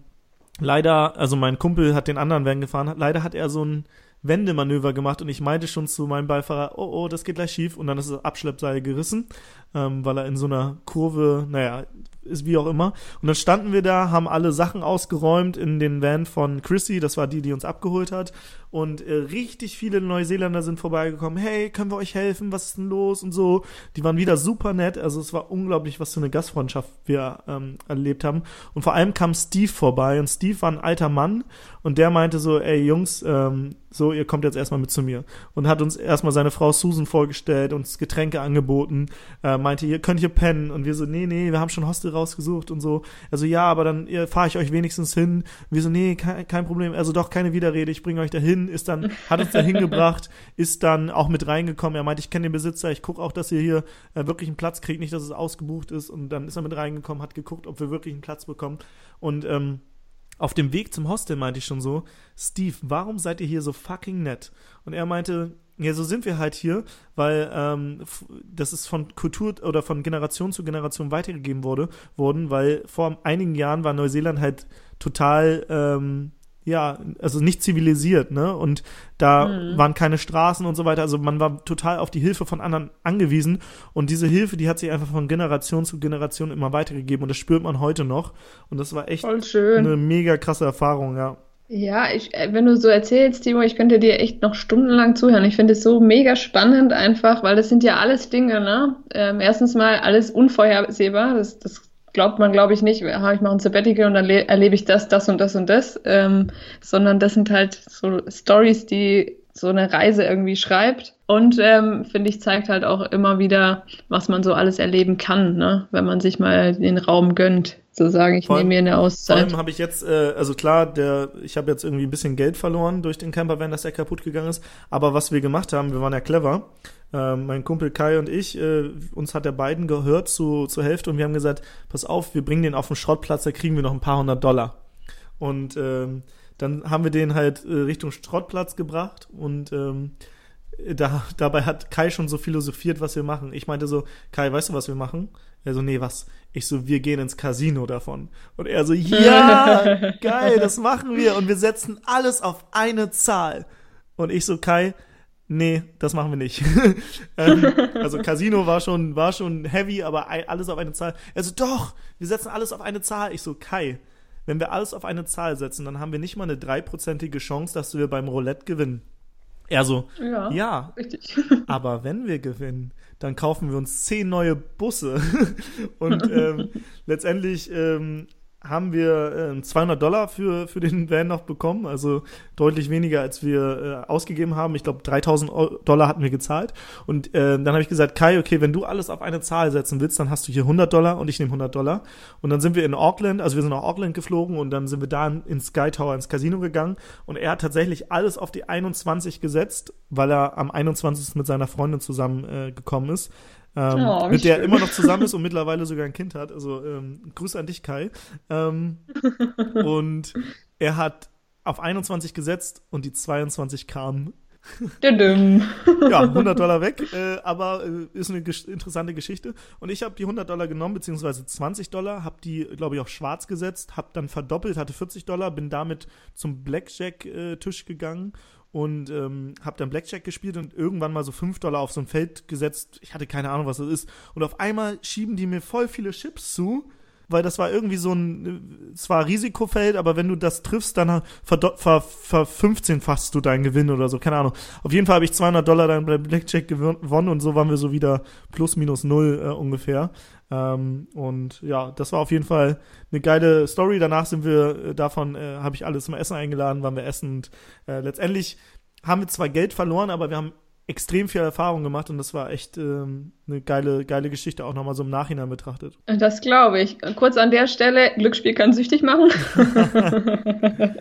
leider, also mein Kumpel hat den anderen Van gefahren, leider hat er so ein Wendemanöver gemacht und ich meinte schon zu meinem Beifahrer, oh, oh, das geht gleich schief und dann ist das Abschleppseil gerissen, ähm, weil er in so einer Kurve, naja, ist wie auch immer. Und dann standen wir da, haben alle Sachen ausgeräumt in den Van von Chrissy, das war die, die uns abgeholt hat. Und äh, richtig viele Neuseeländer sind vorbeigekommen. Hey, können wir euch helfen? Was ist denn los? Und so. Die waren wieder super nett. Also es war unglaublich, was für eine Gastfreundschaft wir ähm, erlebt haben. Und vor allem kam Steve vorbei. Und Steve war ein alter Mann. Und der meinte so, ey Jungs, ähm, so, ihr kommt jetzt erstmal mit zu mir. Und hat uns erstmal seine Frau Susan vorgestellt, uns Getränke angeboten, äh, meinte, ihr könnt hier pennen. Und wir so, nee, nee, wir haben schon Hostel rausgesucht und so. Also ja, aber dann fahre ich euch wenigstens hin. Und wir so, nee, kein, kein Problem. Also doch keine Widerrede, ich bringe euch dahin hin, ist dann, hat uns da hingebracht, ist dann auch mit reingekommen. Er meinte, ich kenne den Besitzer, ich gucke auch, dass ihr hier äh, wirklich einen Platz kriegt, nicht, dass es ausgebucht ist. Und dann ist er mit reingekommen, hat geguckt, ob wir wirklich einen Platz bekommen. Und ähm, auf dem Weg zum Hostel meinte ich schon so, Steve, warum seid ihr hier so fucking nett? Und er meinte, ja, so sind wir halt hier, weil ähm, das ist von Kultur oder von Generation zu Generation weitergegeben wurde, worden, weil vor einigen Jahren war Neuseeland halt total ähm, ja, also nicht zivilisiert, ne? Und da mhm. waren keine Straßen und so weiter. Also man war total auf die Hilfe von anderen angewiesen. Und diese Hilfe, die hat sich einfach von Generation zu Generation immer weitergegeben. Und das spürt man heute noch. Und das war echt eine mega krasse Erfahrung, ja. Ja, ich, äh, wenn du so erzählst, Timo, ich könnte dir echt noch stundenlang zuhören. Ich finde es so mega spannend einfach, weil das sind ja alles Dinge, ne? Ähm, erstens mal alles unvorhersehbar. Das, das glaubt man, glaube ich, nicht, ich mache ein Sabbatical und dann erlebe ich das, das und das und das, ähm, sondern das sind halt so Stories, die so eine Reise irgendwie schreibt. Und ähm, finde ich, zeigt halt auch immer wieder, was man so alles erleben kann, ne? wenn man sich mal den Raum gönnt. So sagen, ich nehme mir eine Auszeit. Vor allem habe ich jetzt, äh, also klar, der, ich habe jetzt irgendwie ein bisschen Geld verloren durch den Campervan, dass der kaputt gegangen ist. Aber was wir gemacht haben, wir waren ja clever. Äh, mein Kumpel Kai und ich, äh, uns hat der beiden gehört zu, zur Hälfte und wir haben gesagt, pass auf, wir bringen den auf den Schrottplatz, da kriegen wir noch ein paar hundert Dollar. Und ähm, dann haben wir den halt äh, Richtung Schrottplatz gebracht und ähm, da, dabei hat Kai schon so philosophiert, was wir machen. Ich meinte so, Kai, weißt du, was wir machen? Er so, nee, was? Ich so, wir gehen ins Casino davon. Und er so, ja, *laughs* geil, das machen wir. Und wir setzen alles auf eine Zahl. Und ich so, Kai, nee, das machen wir nicht. *laughs* ähm, also Casino war schon, war schon heavy, aber alles auf eine Zahl. Er so, doch, wir setzen alles auf eine Zahl. Ich so, Kai, wenn wir alles auf eine Zahl setzen, dann haben wir nicht mal eine dreiprozentige Chance, dass wir beim Roulette gewinnen. Er so, ja, ja richtig. *laughs* aber wenn wir gewinnen, dann kaufen wir uns zehn neue Busse. *laughs* Und ähm, letztendlich ähm, haben wir äh, 200 Dollar für, für den Van noch bekommen, also deutlich weniger, als wir äh, ausgegeben haben. Ich glaube, 3000 Dollar hatten wir gezahlt. Und äh, dann habe ich gesagt, Kai, okay, wenn du alles auf eine Zahl setzen willst, dann hast du hier 100 Dollar und ich nehme 100 Dollar. Und dann sind wir in Auckland, also wir sind nach Auckland geflogen und dann sind wir da ins Sky Tower, ins Casino gegangen. Und er hat tatsächlich alles auf die 21 gesetzt, weil er am 21. mit seiner Freundin zusammen äh, ist ähm, oh, mit der er immer noch zusammen ist und mittlerweile sogar ein Kind hat. Also ähm, Grüße an dich, Kai. Ähm, *laughs* und er hat auf 21 gesetzt und die 22 kamen. ja, *laughs* 100 Dollar weg, äh, aber äh, ist eine ges interessante Geschichte. Und ich habe die 100 Dollar genommen, beziehungsweise 20 Dollar, habe die, glaube ich, auf schwarz gesetzt, habe dann verdoppelt, hatte 40 Dollar, bin damit zum Blackjack-Tisch äh, gegangen und ähm, habe dann Blackjack gespielt und irgendwann mal so 5 Dollar auf so ein Feld gesetzt. Ich hatte keine Ahnung, was das ist. Und auf einmal schieben die mir voll viele Chips zu weil das war irgendwie so ein, zwar Risikofeld, aber wenn du das triffst, dann ver, ver, ver 15-fachst du deinen Gewinn oder so, keine Ahnung. Auf jeden Fall habe ich 200 Dollar dann bei Blackjack gewonnen und so waren wir so wieder plus minus null äh, ungefähr. Ähm, und ja, das war auf jeden Fall eine geile Story. Danach sind wir äh, davon, äh, habe ich alles zum Essen eingeladen, waren wir essen und äh, letztendlich haben wir zwar Geld verloren, aber wir haben extrem viel Erfahrung gemacht und das war echt ähm, eine geile, geile Geschichte, auch nochmal so im Nachhinein betrachtet. Das glaube ich. Kurz an der Stelle, Glücksspiel kann süchtig machen. *laughs*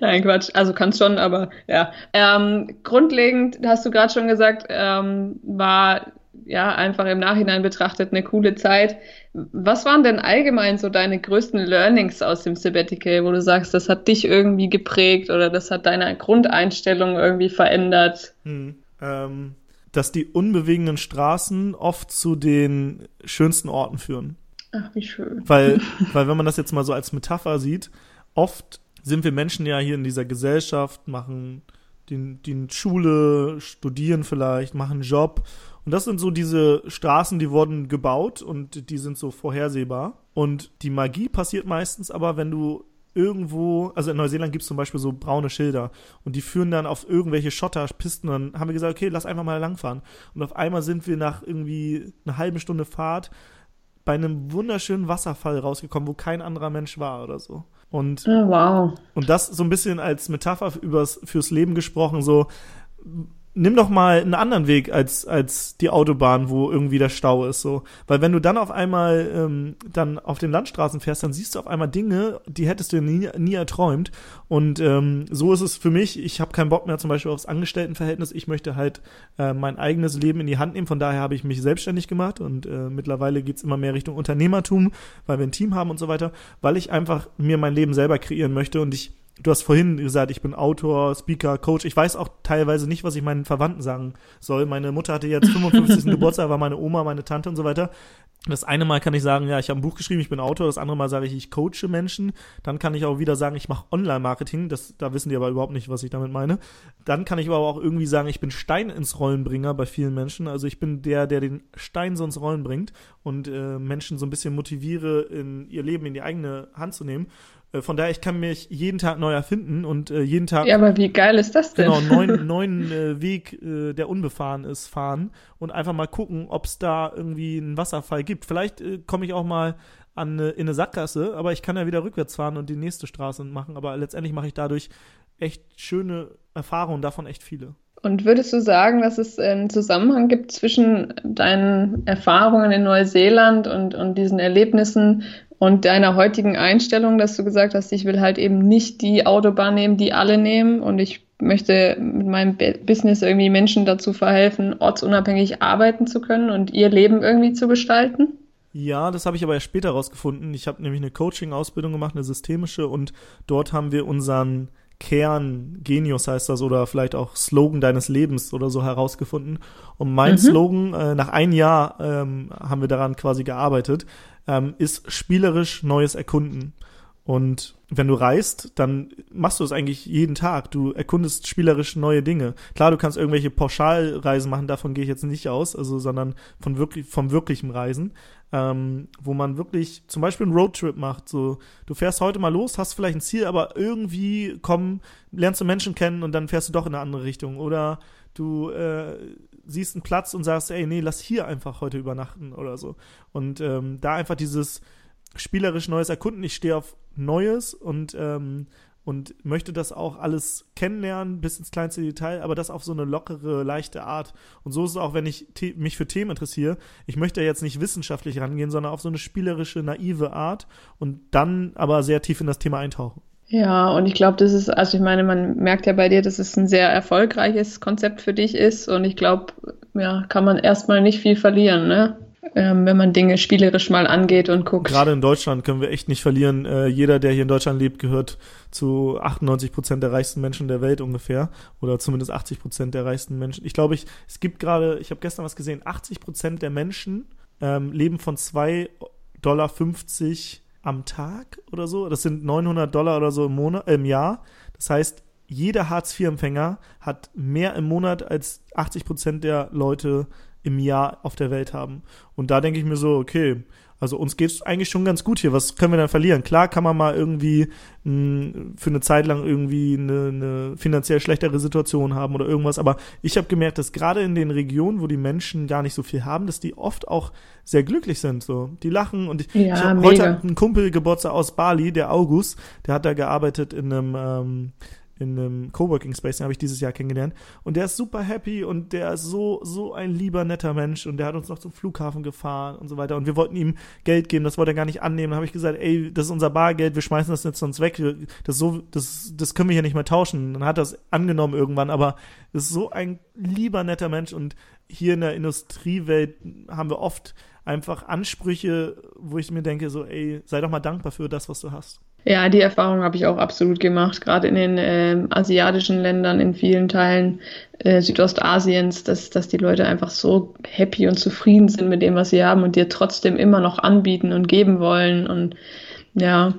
Nein, Quatsch. Also kann es schon, aber ja. Ähm, grundlegend, hast du gerade schon gesagt, ähm, war ja einfach im Nachhinein betrachtet eine coole Zeit. Was waren denn allgemein so deine größten Learnings aus dem Sabbatical, wo du sagst, das hat dich irgendwie geprägt oder das hat deine Grundeinstellung irgendwie verändert? Hm ähm, dass die unbewegenden Straßen oft zu den schönsten Orten führen. Ach, wie schön. Weil, *laughs* weil wenn man das jetzt mal so als Metapher sieht, oft sind wir Menschen ja hier in dieser Gesellschaft, machen die, die Schule, studieren vielleicht, machen einen Job. Und das sind so diese Straßen, die wurden gebaut und die sind so vorhersehbar. Und die Magie passiert meistens aber, wenn du irgendwo, also in Neuseeland gibt es zum Beispiel so braune Schilder und die führen dann auf irgendwelche Schotterpisten. Dann haben wir gesagt, okay, lass einfach mal langfahren. Und auf einmal sind wir nach irgendwie einer halben Stunde Fahrt bei einem wunderschönen Wasserfall rausgekommen, wo kein anderer Mensch war oder so. Und, oh, wow. und das so ein bisschen als Metapher übers, fürs Leben gesprochen, so nimm doch mal einen anderen Weg als, als die Autobahn, wo irgendwie der Stau ist, so. Weil wenn du dann auf einmal ähm, dann auf den Landstraßen fährst, dann siehst du auf einmal Dinge, die hättest du nie, nie erträumt. Und ähm, so ist es für mich. Ich habe keinen Bock mehr zum Beispiel aufs Angestelltenverhältnis. Ich möchte halt äh, mein eigenes Leben in die Hand nehmen. Von daher habe ich mich selbstständig gemacht und äh, mittlerweile geht's immer mehr Richtung Unternehmertum, weil wir ein Team haben und so weiter, weil ich einfach mir mein Leben selber kreieren möchte und ich Du hast vorhin gesagt, ich bin Autor, Speaker, Coach. Ich weiß auch teilweise nicht, was ich meinen Verwandten sagen soll. Meine Mutter hatte jetzt *laughs* 55. Geburtstag, war meine Oma, meine Tante und so weiter. Das eine Mal kann ich sagen, ja, ich habe ein Buch geschrieben, ich bin Autor. Das andere Mal sage ich, ich coache Menschen. Dann kann ich auch wieder sagen, ich mache Online-Marketing. Das, da wissen die aber überhaupt nicht, was ich damit meine. Dann kann ich aber auch irgendwie sagen, ich bin Stein ins Rollenbringer bei vielen Menschen. Also ich bin der, der den Stein so ins Rollen bringt und äh, Menschen so ein bisschen motiviere, in ihr Leben in die eigene Hand zu nehmen. Äh, von daher, ich kann mich jeden Tag neu erfinden und äh, jeden Tag. Ja, aber wie geil ist das denn? Genau, neuen, *laughs* neuen äh, Weg, äh, der unbefahren ist, fahren und einfach mal gucken, ob es da irgendwie einen Wasserfall gibt. Vielleicht äh, komme ich auch mal an in eine Sackgasse, aber ich kann ja wieder rückwärts fahren und die nächste Straße machen. Aber letztendlich mache ich dadurch echt schöne Erfahrungen, davon echt viele. Und würdest du sagen, dass es einen Zusammenhang gibt zwischen deinen Erfahrungen in Neuseeland und, und diesen Erlebnissen und deiner heutigen Einstellung, dass du gesagt hast, ich will halt eben nicht die Autobahn nehmen, die alle nehmen und ich möchte mit meinem Business irgendwie Menschen dazu verhelfen, ortsunabhängig arbeiten zu können und ihr Leben irgendwie zu gestalten? Ja, das habe ich aber erst später rausgefunden. Ich habe nämlich eine Coaching-Ausbildung gemacht, eine systemische, und dort haben wir unseren Kern, Genius heißt das, oder vielleicht auch Slogan deines Lebens oder so herausgefunden. Und mein mhm. Slogan, äh, nach einem Jahr ähm, haben wir daran quasi gearbeitet, ähm, ist spielerisch neues Erkunden. Und wenn du reist, dann machst du es eigentlich jeden Tag. Du erkundest spielerisch neue Dinge. Klar, du kannst irgendwelche Pauschalreisen machen, davon gehe ich jetzt nicht aus, also, sondern von wirklich, vom wirklichen Reisen, ähm, wo man wirklich zum Beispiel einen Roadtrip macht. So, du fährst heute mal los, hast vielleicht ein Ziel, aber irgendwie komm, lernst du Menschen kennen und dann fährst du doch in eine andere Richtung. Oder du äh, siehst einen Platz und sagst, ey, nee, lass hier einfach heute übernachten oder so. Und ähm, da einfach dieses spielerisch Neues erkunden. Ich stehe auf Neues und, ähm, und möchte das auch alles kennenlernen, bis ins kleinste Detail, aber das auf so eine lockere, leichte Art. Und so ist es auch, wenn ich mich für Themen interessiere. Ich möchte jetzt nicht wissenschaftlich rangehen, sondern auf so eine spielerische, naive Art und dann aber sehr tief in das Thema eintauchen. Ja, und ich glaube, das ist, also ich meine, man merkt ja bei dir, dass es ein sehr erfolgreiches Konzept für dich ist und ich glaube, ja, kann man erstmal nicht viel verlieren, ne? Ähm, wenn man Dinge spielerisch mal angeht und guckt. Gerade in Deutschland können wir echt nicht verlieren. Äh, jeder, der hier in Deutschland lebt, gehört zu 98 Prozent der reichsten Menschen der Welt ungefähr. Oder zumindest 80 Prozent der reichsten Menschen. Ich glaube, ich, es gibt gerade, ich habe gestern was gesehen, 80 Prozent der Menschen ähm, leben von 2,50 Dollar am Tag oder so. Das sind 900 Dollar oder so im Monat, äh, im Jahr. Das heißt, jeder Hartz-IV-Empfänger hat mehr im Monat als 80 Prozent der Leute im Jahr auf der Welt haben. Und da denke ich mir so, okay, also uns geht's eigentlich schon ganz gut hier. Was können wir dann verlieren? Klar kann man mal irgendwie mh, hm, für eine Zeit lang irgendwie eine, eine finanziell schlechtere Situation haben oder irgendwas. Aber ich habe gemerkt, dass gerade in den Regionen, wo die Menschen gar nicht so viel haben, dass die oft auch sehr glücklich sind. So, die lachen und ich, ja, ich hab, heute hat ein Kumpel Geburtstag aus Bali, der August, der hat da gearbeitet in einem ähm, in einem Coworking Space, den habe ich dieses Jahr kennengelernt. Und der ist super happy und der ist so, so ein lieber, netter Mensch und der hat uns noch zum Flughafen gefahren und so weiter. Und wir wollten ihm Geld geben, das wollte er gar nicht annehmen. Dann habe ich gesagt, ey, das ist unser Bargeld, wir schmeißen das jetzt sonst weg. Das, so, das, das können wir hier nicht mehr tauschen. Dann hat er es angenommen irgendwann, aber ist so ein lieber, netter Mensch und hier in der Industriewelt haben wir oft einfach Ansprüche, wo ich mir denke, so, ey, sei doch mal dankbar für das, was du hast. Ja, die Erfahrung habe ich auch absolut gemacht, gerade in den äh, asiatischen Ländern, in vielen Teilen äh, Südostasiens, dass, dass die Leute einfach so happy und zufrieden sind mit dem, was sie haben und dir trotzdem immer noch anbieten und geben wollen. Und ja,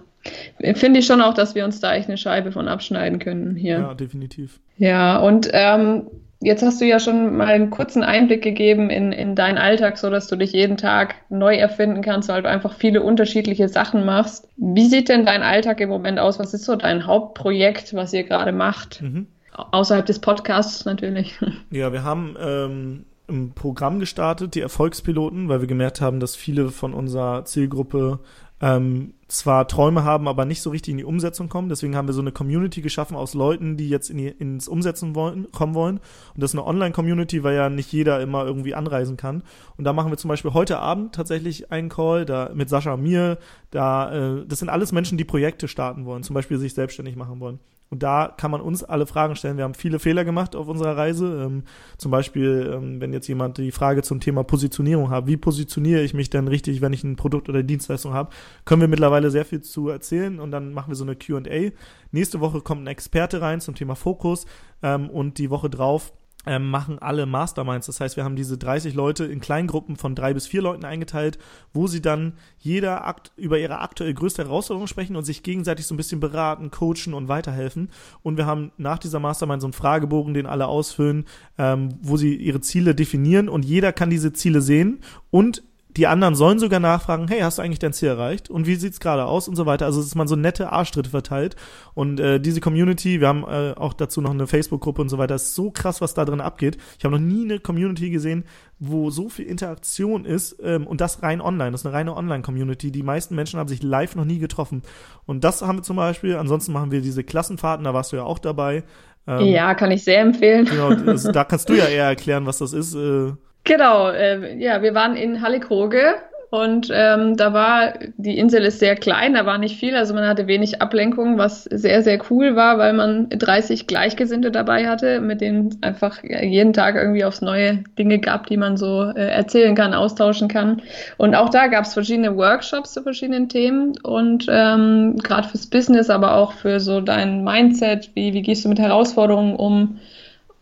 finde ich schon auch, dass wir uns da echt eine Scheibe von abschneiden können hier. Ja, definitiv. Ja, und ähm, Jetzt hast du ja schon mal einen kurzen Einblick gegeben in, in deinen Alltag, so dass du dich jeden Tag neu erfinden kannst, weil du einfach viele unterschiedliche Sachen machst. Wie sieht denn dein Alltag im Moment aus? Was ist so dein Hauptprojekt, was ihr gerade macht? Mhm. Außerhalb des Podcasts natürlich. *laughs* Ja, wir haben ähm, ein Programm gestartet, die Erfolgspiloten, weil wir gemerkt haben, dass viele von unserer Zielgruppe ähm, zwar Träume haben, aber nicht so richtig in die Umsetzung kommen. Deswegen haben wir so eine Community geschaffen aus Leuten, die jetzt in die, ins Umsetzen wollen, kommen wollen. Und das ist eine Online-Community, weil ja nicht jeder immer irgendwie anreisen kann. Und da machen wir zum Beispiel heute Abend tatsächlich einen Call, da mit Sascha und mir. Da, äh, das sind alles Menschen, die Projekte starten wollen, zum Beispiel sich selbstständig machen wollen. Und da kann man uns alle Fragen stellen. Wir haben viele Fehler gemacht auf unserer Reise. Ähm, zum Beispiel, ähm, wenn jetzt jemand die Frage zum Thema Positionierung hat, wie positioniere ich mich denn richtig, wenn ich ein Produkt oder Dienstleistung habe, können wir mittlerweile sehr viel zu erzählen und dann machen wir so eine QA. Nächste Woche kommt ein Experte rein zum Thema Fokus ähm, und die Woche drauf ähm, machen alle Masterminds. Das heißt, wir haben diese 30 Leute in Kleingruppen von drei bis vier Leuten eingeteilt, wo sie dann jeder akt über ihre aktuell größte Herausforderung sprechen und sich gegenseitig so ein bisschen beraten, coachen und weiterhelfen. Und wir haben nach dieser Mastermind so einen Fragebogen, den alle ausfüllen, ähm, wo sie ihre Ziele definieren und jeder kann diese Ziele sehen und die anderen sollen sogar nachfragen, hey, hast du eigentlich dein Ziel erreicht? Und wie sieht's gerade aus? Und so weiter. Also dass man so nette Arschtritte verteilt. Und äh, diese Community, wir haben äh, auch dazu noch eine Facebook-Gruppe und so weiter, ist so krass, was da drin abgeht. Ich habe noch nie eine Community gesehen, wo so viel Interaktion ist ähm, und das rein online. Das ist eine reine Online-Community. Die meisten Menschen haben sich live noch nie getroffen. Und das haben wir zum Beispiel. Ansonsten machen wir diese Klassenfahrten, da warst du ja auch dabei. Ähm, ja, kann ich sehr empfehlen. Genau, das, da kannst du ja eher erklären, was das ist. Äh, Genau, äh, ja, wir waren in Hallikroge und ähm, da war, die Insel ist sehr klein, da war nicht viel, also man hatte wenig Ablenkung, was sehr, sehr cool war, weil man 30 Gleichgesinnte dabei hatte, mit denen einfach jeden Tag irgendwie aufs neue Dinge gab, die man so äh, erzählen kann, austauschen kann. Und auch da gab es verschiedene Workshops zu verschiedenen Themen und ähm, gerade fürs Business, aber auch für so dein Mindset, wie, wie gehst du mit Herausforderungen um,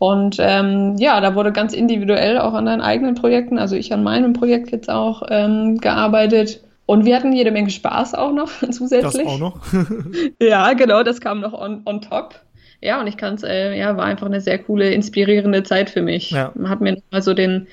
und ähm, ja, da wurde ganz individuell auch an deinen eigenen Projekten, also ich an meinem Projekt jetzt auch ähm, gearbeitet. Und wir hatten jede Menge Spaß auch noch *laughs* zusätzlich. Das auch noch? *laughs* ja, genau, das kam noch on, on top. Ja, und ich kann es, äh, ja, war einfach eine sehr coole, inspirierende Zeit für mich. Ja. Hat mir mal so den,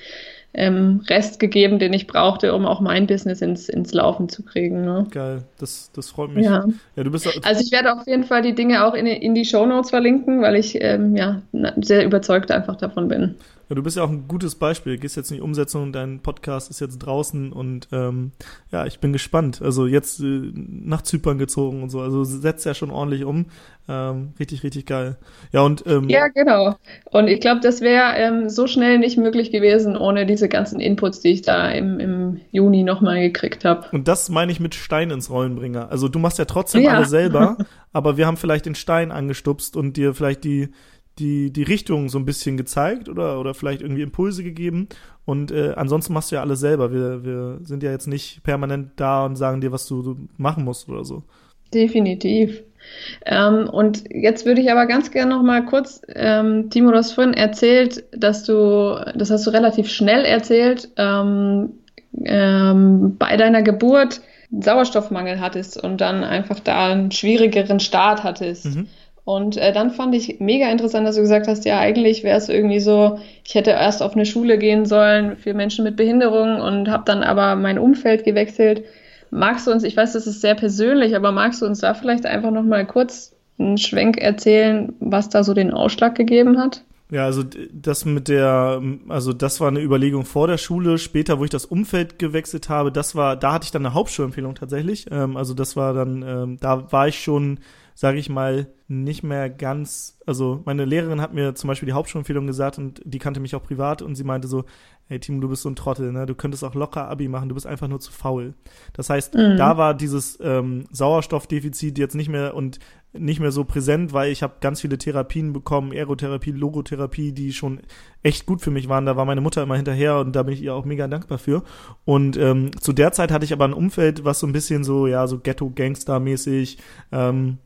ähm, Rest gegeben, den ich brauchte, um auch mein Business ins, ins Laufen zu kriegen. Ne? Geil, das, das freut mich. Ja. ja du bist also ich werde auf jeden Fall die Dinge auch in, in die Show Notes verlinken, weil ich ähm, ja, sehr überzeugt einfach davon bin. Ja, du bist ja auch ein gutes Beispiel. Du gehst jetzt in die Umsetzung, dein Podcast ist jetzt draußen und ähm, ja, ich bin gespannt. Also jetzt äh, nach Zypern gezogen und so. Also setzt ja schon ordentlich um. Ähm, richtig, richtig geil. Ja, und ähm, Ja, genau. Und ich glaube, das wäre ähm, so schnell nicht möglich gewesen, ohne diese ganzen Inputs, die ich da im, im Juni nochmal gekriegt habe. Und das meine ich mit Stein ins Rollenbringer. Also du machst ja trotzdem ja. alles selber, *laughs* aber wir haben vielleicht den Stein angestupst und dir vielleicht die die, die Richtung so ein bisschen gezeigt oder, oder vielleicht irgendwie Impulse gegeben. Und äh, ansonsten machst du ja alles selber. Wir, wir sind ja jetzt nicht permanent da und sagen dir, was du machen musst oder so. Definitiv. Ähm, und jetzt würde ich aber ganz gerne noch mal kurz, ähm, Timo, du hast vorhin erzählt, dass du, das hast du relativ schnell erzählt, ähm, ähm bei deiner Geburt Sauerstoffmangel hattest und dann einfach da einen schwierigeren Start hattest. Mhm. Und äh, dann fand ich mega interessant, dass du gesagt hast, ja, eigentlich wäre es irgendwie so, ich hätte erst auf eine Schule gehen sollen für Menschen mit Behinderung und habe dann aber mein Umfeld gewechselt. Magst du uns, ich weiß, das ist sehr persönlich, aber magst du uns da vielleicht einfach noch mal kurz einen Schwenk erzählen, was da so den Ausschlag gegeben hat? Ja, also das mit der, also das war eine Überlegung vor der Schule. Später, wo ich das Umfeld gewechselt habe, das war, da hatte ich dann eine Hauptschulempfehlung tatsächlich. Ähm, also das war dann, ähm, da war ich schon sage ich mal, nicht mehr ganz, also meine Lehrerin hat mir zum Beispiel die Hauptschulempfehlung gesagt und die kannte mich auch privat und sie meinte so, hey Timo, du bist so ein Trottel, ne? Du könntest auch locker Abi machen, du bist einfach nur zu faul. Das heißt, mhm. da war dieses ähm, Sauerstoffdefizit jetzt nicht mehr und nicht mehr so präsent, weil ich habe ganz viele Therapien bekommen, Aerotherapie, Logotherapie, die schon echt gut für mich waren. Da war meine Mutter immer hinterher und da bin ich ihr auch mega dankbar für. Und ähm, zu der Zeit hatte ich aber ein Umfeld, was so ein bisschen so, ja, so Ghetto-Gangster-mäßig, ähm,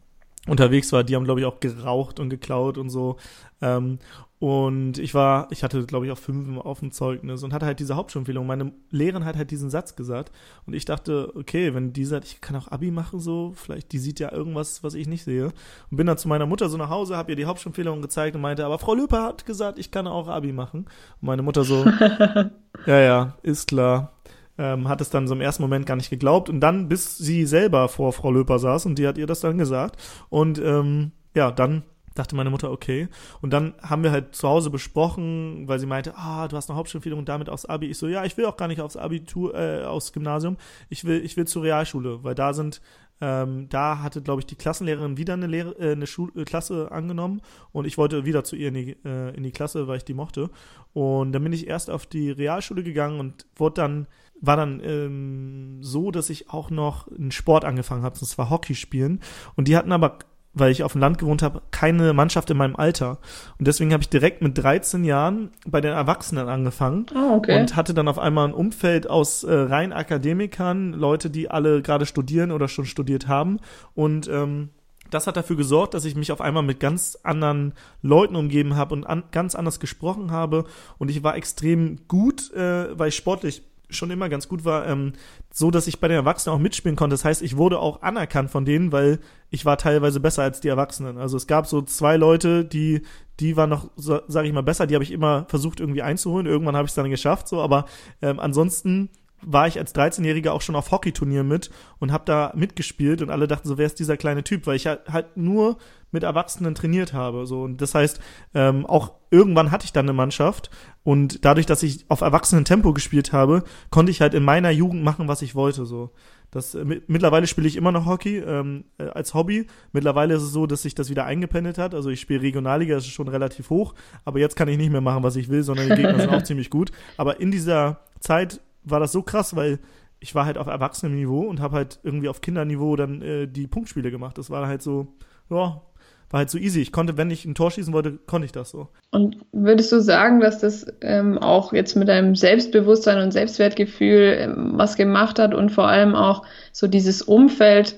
unterwegs war, die haben, glaube ich, auch geraucht und geklaut und so. Ähm, und ich war, ich hatte, glaube ich, auch fünf auf dem Zeugnis und hatte halt diese Hauptschulempfehlung. Meine Lehrerin hat halt diesen Satz gesagt. Und ich dachte, okay, wenn die sagt, ich kann auch Abi machen, so, vielleicht, die sieht ja irgendwas, was ich nicht sehe. Und bin dann zu meiner Mutter so nach Hause, habe ihr die Hauptschulempfehlung gezeigt und meinte, aber Frau Löper hat gesagt, ich kann auch Abi machen. Und meine Mutter so, *laughs* ja, ja, ist klar ähm, hat es dann so im ersten Moment gar nicht geglaubt und dann, bis sie selber vor Frau Löper saß und die hat ihr das dann gesagt und ähm, ja, dann dachte meine Mutter, okay. Und dann haben wir halt zu Hause besprochen, weil sie meinte, ah, du hast eine Hauptschulempfehlung und damit aufs Abi. Ich so, ja, ich will auch gar nicht aufs Abitur, äh, aufs Gymnasium. Ich will, ich will zur Realschule, weil da sind ähm, da hatte, glaube ich, die Klassenlehrerin wieder eine, Lehre, äh, eine Schul äh, Klasse angenommen und ich wollte wieder zu ihr in die, äh, in die Klasse, weil ich die mochte. Und dann bin ich erst auf die Realschule gegangen und wurde dann, war dann ähm, so, dass ich auch noch einen Sport angefangen habe, und zwar Hockey spielen. Und die hatten aber weil ich auf dem Land gewohnt habe, keine Mannschaft in meinem Alter. Und deswegen habe ich direkt mit 13 Jahren bei den Erwachsenen angefangen oh, okay. und hatte dann auf einmal ein Umfeld aus äh, rein Akademikern, Leute, die alle gerade studieren oder schon studiert haben. Und ähm, das hat dafür gesorgt, dass ich mich auf einmal mit ganz anderen Leuten umgeben habe und an, ganz anders gesprochen habe. Und ich war extrem gut, äh, weil ich sportlich schon immer ganz gut war, ähm, so dass ich bei den Erwachsenen auch mitspielen konnte. Das heißt, ich wurde auch anerkannt von denen, weil ich war teilweise besser als die Erwachsenen. Also es gab so zwei Leute, die, die waren noch, so, sag ich mal, besser, die habe ich immer versucht irgendwie einzuholen. Irgendwann habe ich es dann geschafft, so, aber ähm, ansonsten war ich als 13-Jähriger auch schon auf Hockeyturnieren mit und habe da mitgespielt und alle dachten so, wer ist dieser kleine Typ, weil ich halt, nur mit Erwachsenen trainiert habe. So. Und das heißt, ähm, auch irgendwann hatte ich dann eine Mannschaft und dadurch, dass ich auf erwachsenen Tempo gespielt habe, konnte ich halt in meiner Jugend machen, was ich wollte. So. Das, äh, mittlerweile spiele ich immer noch Hockey ähm, äh, als Hobby. Mittlerweile ist es so, dass sich das wieder eingependelt hat. Also ich spiele Regionalliga, das ist schon relativ hoch, aber jetzt kann ich nicht mehr machen, was ich will, sondern die Gegner sind *laughs* auch ziemlich gut. Aber in dieser Zeit war das so krass, weil ich war halt auf Erwachsenenniveau und habe halt irgendwie auf Kinderniveau dann äh, die Punktspiele gemacht. Das war halt so, ja, war halt so easy. Ich konnte, wenn ich ein Tor schießen wollte, konnte ich das so. Und würdest du sagen, dass das ähm, auch jetzt mit deinem Selbstbewusstsein und Selbstwertgefühl ähm, was gemacht hat und vor allem auch so dieses Umfeld,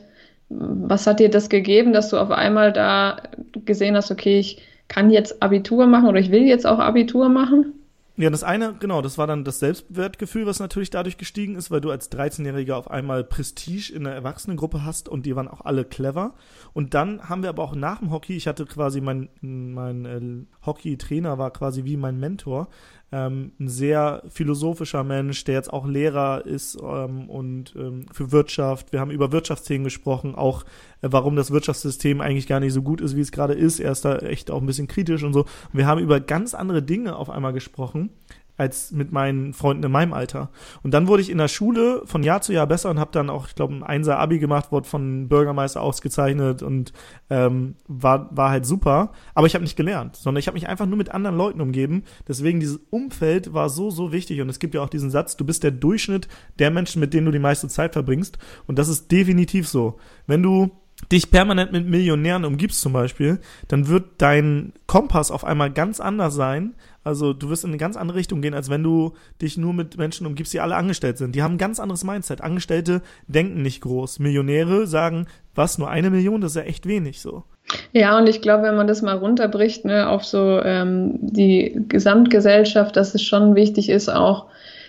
was hat dir das gegeben, dass du auf einmal da gesehen hast, okay, ich kann jetzt Abitur machen oder ich will jetzt auch Abitur machen? Ja, das eine, genau, das war dann das Selbstwertgefühl, was natürlich dadurch gestiegen ist, weil du als 13-Jähriger auf einmal Prestige in der Erwachsenengruppe hast und die waren auch alle clever. Und dann haben wir aber auch nach dem Hockey, ich hatte quasi mein, mein äh, Hockey-Trainer war quasi wie mein Mentor, ähm, ein sehr philosophischer Mensch, der jetzt auch Lehrer ist ähm, und ähm, für Wirtschaft. Wir haben über Wirtschaftsthemen gesprochen, auch äh, warum das Wirtschaftssystem eigentlich gar nicht so gut ist, wie es gerade ist. Er ist da echt auch ein bisschen kritisch und so. Wir haben über ganz andere Dinge auf einmal gesprochen als mit meinen Freunden in meinem Alter. Und dann wurde ich in der Schule von Jahr zu Jahr besser und habe dann auch, ich glaube, ein Einser Abi gemacht, wurde von Bürgermeister ausgezeichnet und ähm, war, war halt super. Aber ich habe nicht gelernt, sondern ich habe mich einfach nur mit anderen Leuten umgeben. Deswegen dieses Umfeld war so, so wichtig. Und es gibt ja auch diesen Satz, du bist der Durchschnitt der Menschen, mit denen du die meiste Zeit verbringst. Und das ist definitiv so. Wenn du dich permanent mit Millionären umgibst zum Beispiel, dann wird dein Kompass auf einmal ganz anders sein. Also du wirst in eine ganz andere Richtung gehen, als wenn du dich nur mit Menschen umgibst, die alle angestellt sind. Die haben ein ganz anderes Mindset. Angestellte denken nicht groß. Millionäre sagen, was, nur eine Million, das ist ja echt wenig so. Ja, und ich glaube, wenn man das mal runterbricht, ne, auf so ähm, die Gesamtgesellschaft, dass es schon wichtig ist, auch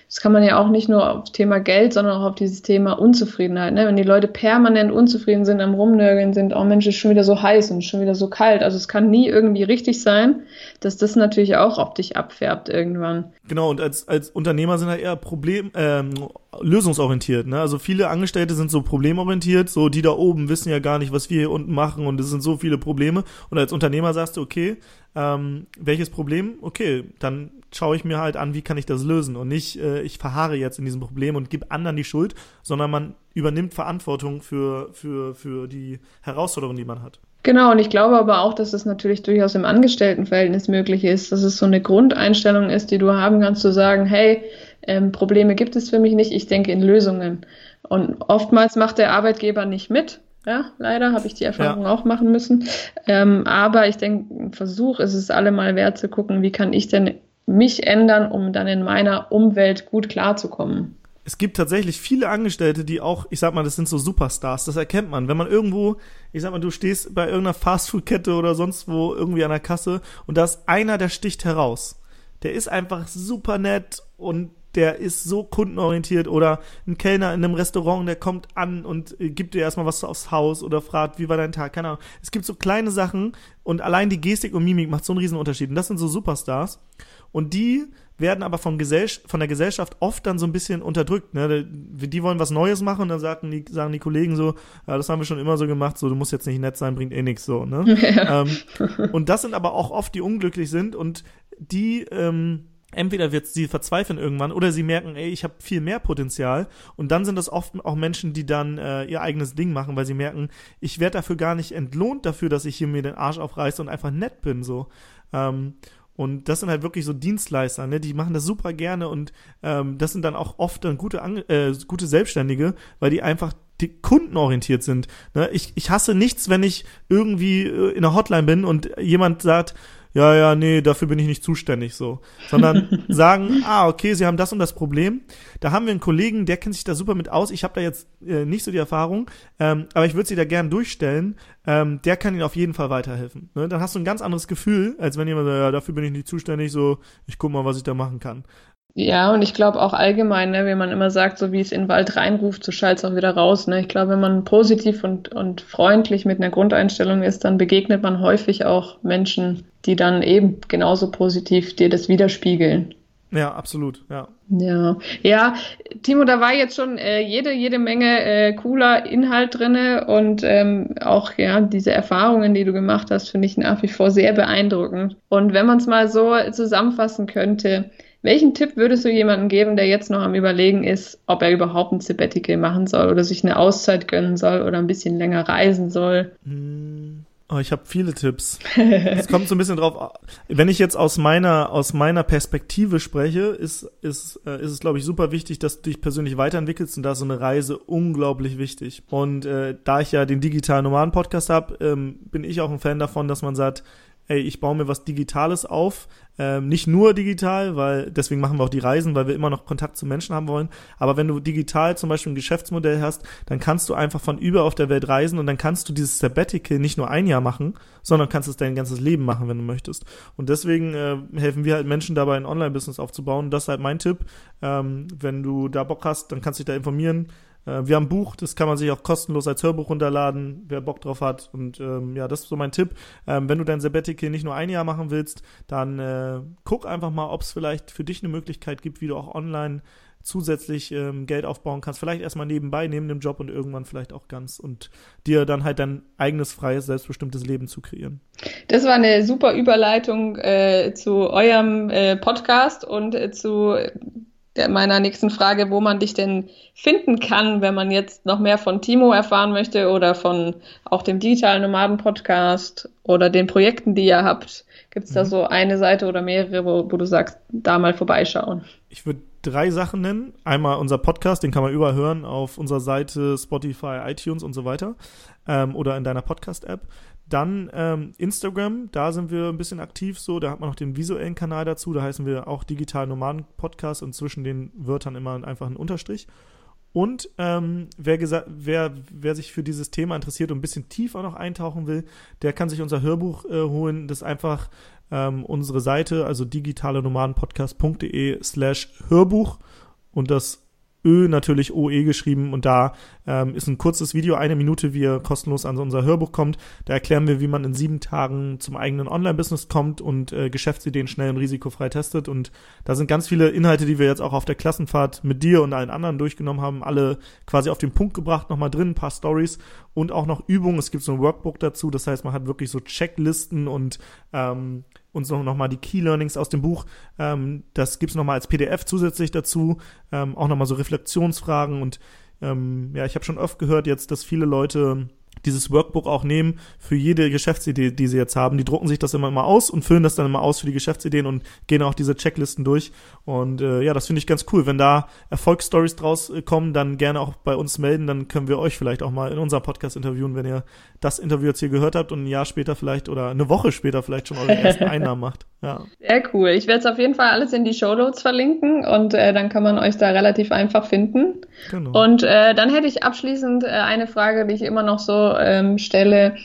das kann man ja auch nicht nur auf Thema Geld, sondern auch auf dieses Thema Unzufriedenheit. Ne? Wenn die Leute permanent unzufrieden sind, am Rumnörgeln sind, oh Mensch, ist schon wieder so heiß und schon wieder so kalt. Also es kann nie irgendwie richtig sein, dass das natürlich auch auf dich abfärbt irgendwann. Genau, und als, als Unternehmer sind halt eher Problem, ähm, lösungsorientiert. Ne? Also viele Angestellte sind so problemorientiert, so die da oben wissen ja gar nicht, was wir hier unten machen und es sind so viele Probleme. Und als Unternehmer sagst du, okay, ähm, welches Problem? Okay, dann schaue ich mir halt an, wie kann ich das lösen und nicht, äh, ich verharre jetzt in diesem Problem und gebe anderen die Schuld, sondern man übernimmt Verantwortung für, für, für die Herausforderungen, die man hat. Genau, und ich glaube aber auch, dass es natürlich durchaus im Angestelltenverhältnis möglich ist, dass es so eine Grundeinstellung ist, die du haben kannst, zu sagen, hey, ähm, Probleme gibt es für mich nicht, ich denke in Lösungen. Und oftmals macht der Arbeitgeber nicht mit. Ja, leider habe ich die Erfahrung ja. auch machen müssen. Ähm, aber ich denke, ein Versuch ist es allemal wert zu gucken, wie kann ich denn mich ändern, um dann in meiner Umwelt gut klarzukommen. Es gibt tatsächlich viele Angestellte, die auch, ich sag mal, das sind so Superstars, das erkennt man. Wenn man irgendwo, ich sag mal, du stehst bei irgendeiner Fastfood-Kette oder sonst wo irgendwie an der Kasse und da ist einer, der sticht heraus. Der ist einfach super nett und der ist so kundenorientiert oder ein Kellner in einem Restaurant, der kommt an und äh, gibt dir erstmal was aufs Haus oder fragt, wie war dein Tag, keine Ahnung. Es gibt so kleine Sachen und allein die Gestik und Mimik macht so einen riesen Unterschied und das sind so Superstars. Und die werden aber von, Gesell von der Gesellschaft oft dann so ein bisschen unterdrückt. Ne? Die wollen was Neues machen und dann sagen die, sagen die Kollegen so, ja, das haben wir schon immer so gemacht, so du musst jetzt nicht nett sein, bringt eh nichts so. Ne? *laughs* Ja. Ähm, und das sind aber auch oft, die unglücklich sind und die ähm, entweder wird sie verzweifeln irgendwann oder sie merken, ey, ich habe viel mehr Potenzial und dann sind das oft auch Menschen, die dann äh, ihr eigenes Ding machen, weil sie merken, ich werde dafür gar nicht entlohnt dafür, dass ich hier mir den Arsch aufreiße und einfach nett bin so. Ähm, und das sind halt wirklich so Dienstleister, ne? Die machen das super gerne und ähm, das sind dann auch oft dann gute, äh, gute Selbstständige, weil die einfach die kundenorientiert sind. Ne? Ich, ich hasse nichts, wenn ich irgendwie äh, in der Hotline bin und jemand sagt, ja, ja, nee, dafür bin ich nicht zuständig so. Sondern *laughs* sagen, ah, okay, sie haben das und das Problem. Da haben wir einen Kollegen, der kennt sich da super mit aus. Ich habe da jetzt äh, nicht so die Erfahrung, ähm, aber ich würde sie da gern durchstellen. Ähm, der kann ihnen auf jeden Fall weiterhelfen. Ne? Dann hast du ein ganz anderes Gefühl, als wenn jemand sagt, ja, dafür bin ich nicht zuständig, so, ich guck mal, was ich da machen kann. Ja, und ich glaube auch allgemein, ne, wenn man immer sagt, so wie es in den Wald reinruft, so schallt es auch wieder raus. Ne? Ich glaube, wenn man positiv und, und freundlich mit einer Grundeinstellung ist, dann begegnet man häufig auch Menschen, die dann eben genauso positiv dir das widerspiegeln. Ja, absolut, ja. Ja, ja, Timo, da war jetzt schon äh, jede, jede Menge äh, cooler Inhalt drinne und ähm, auch ja diese Erfahrungen, die du gemacht hast, finde ich nach wie vor sehr beeindruckend. Und wenn man es mal so zusammenfassen könnte, welchen Tipp würdest du jemandem geben, der jetzt noch am Überlegen ist, ob er überhaupt ein Sabbatical machen soll oder sich eine Auszeit gönnen soll oder ein bisschen länger reisen soll? Hm. Oh, ich habe viele Tipps. Es kommt so ein bisschen drauf. Wenn ich jetzt aus meiner aus meiner Perspektive spreche, ist ist äh, ist es glaube ich super wichtig, dass du dich persönlich weiterentwickelst und da ist so eine Reise unglaublich wichtig. Und äh, da ich ja den digitalen Nomaden Podcast habe, ähm, bin ich auch ein Fan davon, dass man sagt, ey, ich baue mir was Digitales auf. Ähm, nicht nur digital, weil deswegen machen wir auch die Reisen, weil wir immer noch Kontakt zu Menschen haben wollen. Aber wenn du digital zum Beispiel ein Geschäftsmodell hast, dann kannst du einfach von über auf der Welt reisen und dann kannst du dieses Sabbatical nicht nur ein Jahr machen, sondern kannst es dein ganzes Leben machen, wenn du möchtest. Und deswegen äh, helfen wir halt Menschen dabei, ein Online-Business aufzubauen. Das ist halt mein Tipp. Ähm, wenn du da Bock hast, dann kannst du dich da informieren wir haben ein Buch, das kann man sich auch kostenlos als Hörbuch runterladen, wer Bock drauf hat. Und ähm, ja, das ist so mein Tipp. Ähm, wenn du dein Sabbatical nicht nur ein Jahr machen willst, dann äh, guck einfach mal, ob es vielleicht für dich eine Möglichkeit gibt, wie du auch online zusätzlich ähm, Geld aufbauen kannst. Vielleicht erstmal nebenbei, neben dem Job und irgendwann vielleicht auch ganz und dir dann halt dein eigenes, freies, selbstbestimmtes Leben zu kreieren. Das war eine super Überleitung äh, zu eurem äh, Podcast und äh, zu meiner nächsten Frage, wo man dich denn finden kann, wenn man jetzt noch mehr von Timo erfahren möchte oder von auch dem Digitalen Nomaden Podcast oder den Projekten, die ihr habt. Gibt es da mhm. so eine Seite oder mehrere, wo, wo du sagst, da mal vorbeischauen? Ich würde drei Sachen nennen. Einmal unser Podcast, den kann man überall hören auf unserer Seite, Spotify, iTunes und so weiter ähm, oder in deiner Podcast-App. Dann ähm, Instagram, da sind wir ein bisschen aktiv so, da hat man noch den visuellen Kanal dazu, da heißen wir auch Digital Nomaden Podcast und zwischen den Wörtern immer einfach ein Unterstrich. Und ähm, wer, wer, wer sich für dieses Thema interessiert und ein bisschen tiefer noch eintauchen will, der kann sich unser Hörbuch äh, holen. Das einfach ähm, unsere Seite, also digitalenomadenpodcast.de slash Hörbuch. und das Ö natürlich OE geschrieben und da ähm, ist ein kurzes Video, eine Minute, wie ihr kostenlos an unser Hörbuch kommt. Da erklären wir, wie man in sieben Tagen zum eigenen Online-Business kommt und äh, Geschäftsideen schnell und risikofrei testet. Und da sind ganz viele Inhalte, die wir jetzt auch auf der Klassenfahrt mit dir und allen anderen durchgenommen haben, alle quasi auf den Punkt gebracht, nochmal drin, ein paar Stories und auch noch Übungen. Es gibt so ein Workbook dazu, das heißt, man hat wirklich so Checklisten und ähm, uns noch, noch mal die Key Learnings aus dem Buch. Ähm, das gibt's noch mal als PDF zusätzlich dazu. Ähm, auch noch mal so Reflexionsfragen und ähm, ja, ich habe schon oft gehört jetzt, dass viele Leute dieses Workbook auch nehmen für jede Geschäftsidee, die sie jetzt haben. Die drucken sich das immer mal aus und füllen das dann immer aus für die Geschäftsideen und gehen auch diese Checklisten durch. Und äh, ja, das finde ich ganz cool. Wenn da Erfolgsstories draus äh, kommen, dann gerne auch bei uns melden. Dann können wir euch vielleicht auch mal in unserem Podcast interviewen, wenn ihr das Interview jetzt hier gehört habt und ein Jahr später vielleicht oder eine Woche später vielleicht schon eure ersten *laughs* Einnahmen macht. Ja. Sehr cool. Ich werde es auf jeden Fall alles in die Show Notes verlinken und äh, dann kann man euch da relativ einfach finden. Genau. Und äh, dann hätte ich abschließend äh, eine Frage, die ich immer noch so ähm, stelle.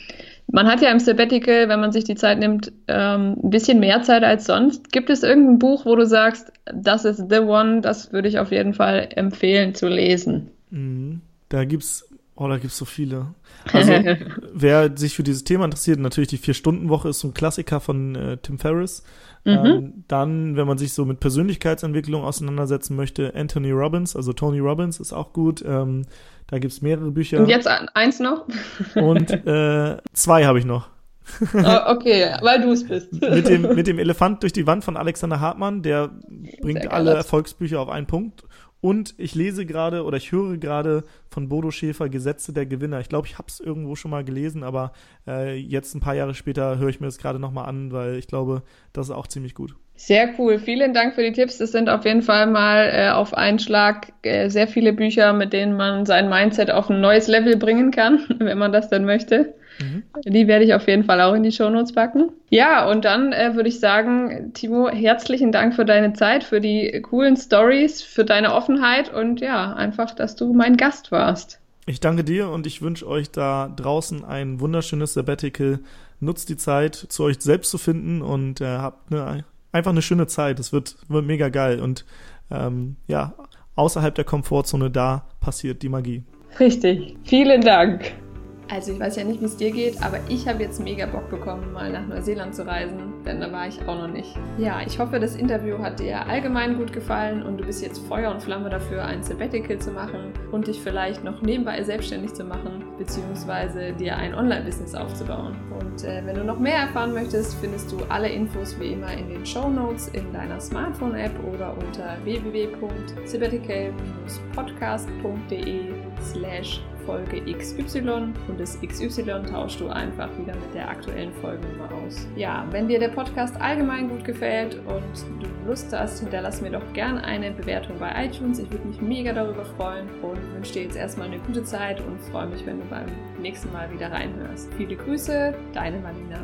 Man hat ja im Sabbatical, wenn man sich die Zeit nimmt, ähm, ein bisschen mehr Zeit als sonst. Gibt es irgendein Buch, wo du sagst, das ist the one, das würde ich auf jeden Fall empfehlen zu lesen? Mhm. Da gibt's, oh, da gibt's so viele. Also, *laughs* wer sich für dieses Thema interessiert, natürlich die Vier-Stunden-Woche ist so ein Klassiker von äh, Tim Ferriss. Mhm. Ähm, dann, wenn man sich so mit Persönlichkeitsentwicklung auseinandersetzen möchte, Anthony Robbins, also Tony Robbins ist auch gut. Ähm, da gibt's mehrere Bücher. Und jetzt eins noch? Und äh, zwei habe ich noch. oh, okay, weil du es bist. *laughs* mit, dem, mit dem Elefant durch die Wand von Alexander Hartmann, der bringt alle Erfolgsbücher auf einen Punkt. Und ich lese gerade oder ich höre gerade von Bodo Schäfer Gesetze der Gewinner. Ich glaube, ich habe es irgendwo schon mal gelesen, aber äh, jetzt ein paar Jahre später höre ich mir das gerade nochmal an, weil ich glaube, das ist auch ziemlich gut. Sehr cool. Vielen Dank für die Tipps. Das sind auf jeden Fall mal äh, auf einen Schlag äh, sehr viele Bücher, mit denen man sein Mindset auf ein neues Level bringen kann, *laughs* wenn man das denn möchte. Mhm. Die werde ich auf jeden Fall auch in die Shownotes packen. Ja, und dann äh, würde ich sagen, Timo, herzlichen Dank für deine Zeit, für die coolen Stories, für deine Offenheit und ja, einfach, dass du mein Gast warst. Ich danke dir und ich wünsche euch da draußen ein wunderschönes Sabbatical. Nutzt die Zeit, zu euch selbst zu finden und äh, habt eine, einfach eine schöne Zeit. Es wird, wird mega geil und ähm, ja, außerhalb der Komfortzone da passiert die Magie. Richtig. Vielen Dank. Also ich weiß ja nicht, wie es dir geht, aber ich habe jetzt mega Bock bekommen, mal nach Neuseeland zu reisen, denn da war ich auch noch nicht. Ja, ich hoffe, das Interview hat dir allgemein gut gefallen und du bist jetzt Feuer und Flamme dafür, ein Sabbatical zu machen und dich vielleicht noch nebenbei selbstständig zu machen, beziehungsweise dir ein Online-Business aufzubauen. Und äh, wenn du noch mehr erfahren möchtest, findest du alle Infos wie immer in den Show Notes in deiner Smartphone-App oder unter www.sabbatical-podcast.de slash Folge XY und das XY tauschst du einfach wieder mit der aktuellen Folgennummer aus. Ja, wenn dir der Podcast allgemein gut gefällt und du Lust hast, hinterlass mir doch gern eine Bewertung bei iTunes. Ich würde mich mega darüber freuen und wünsche dir jetzt erstmal eine gute Zeit und freue mich, wenn du beim nächsten Mal wieder reinhörst. Viele Grüße, deine Marlina.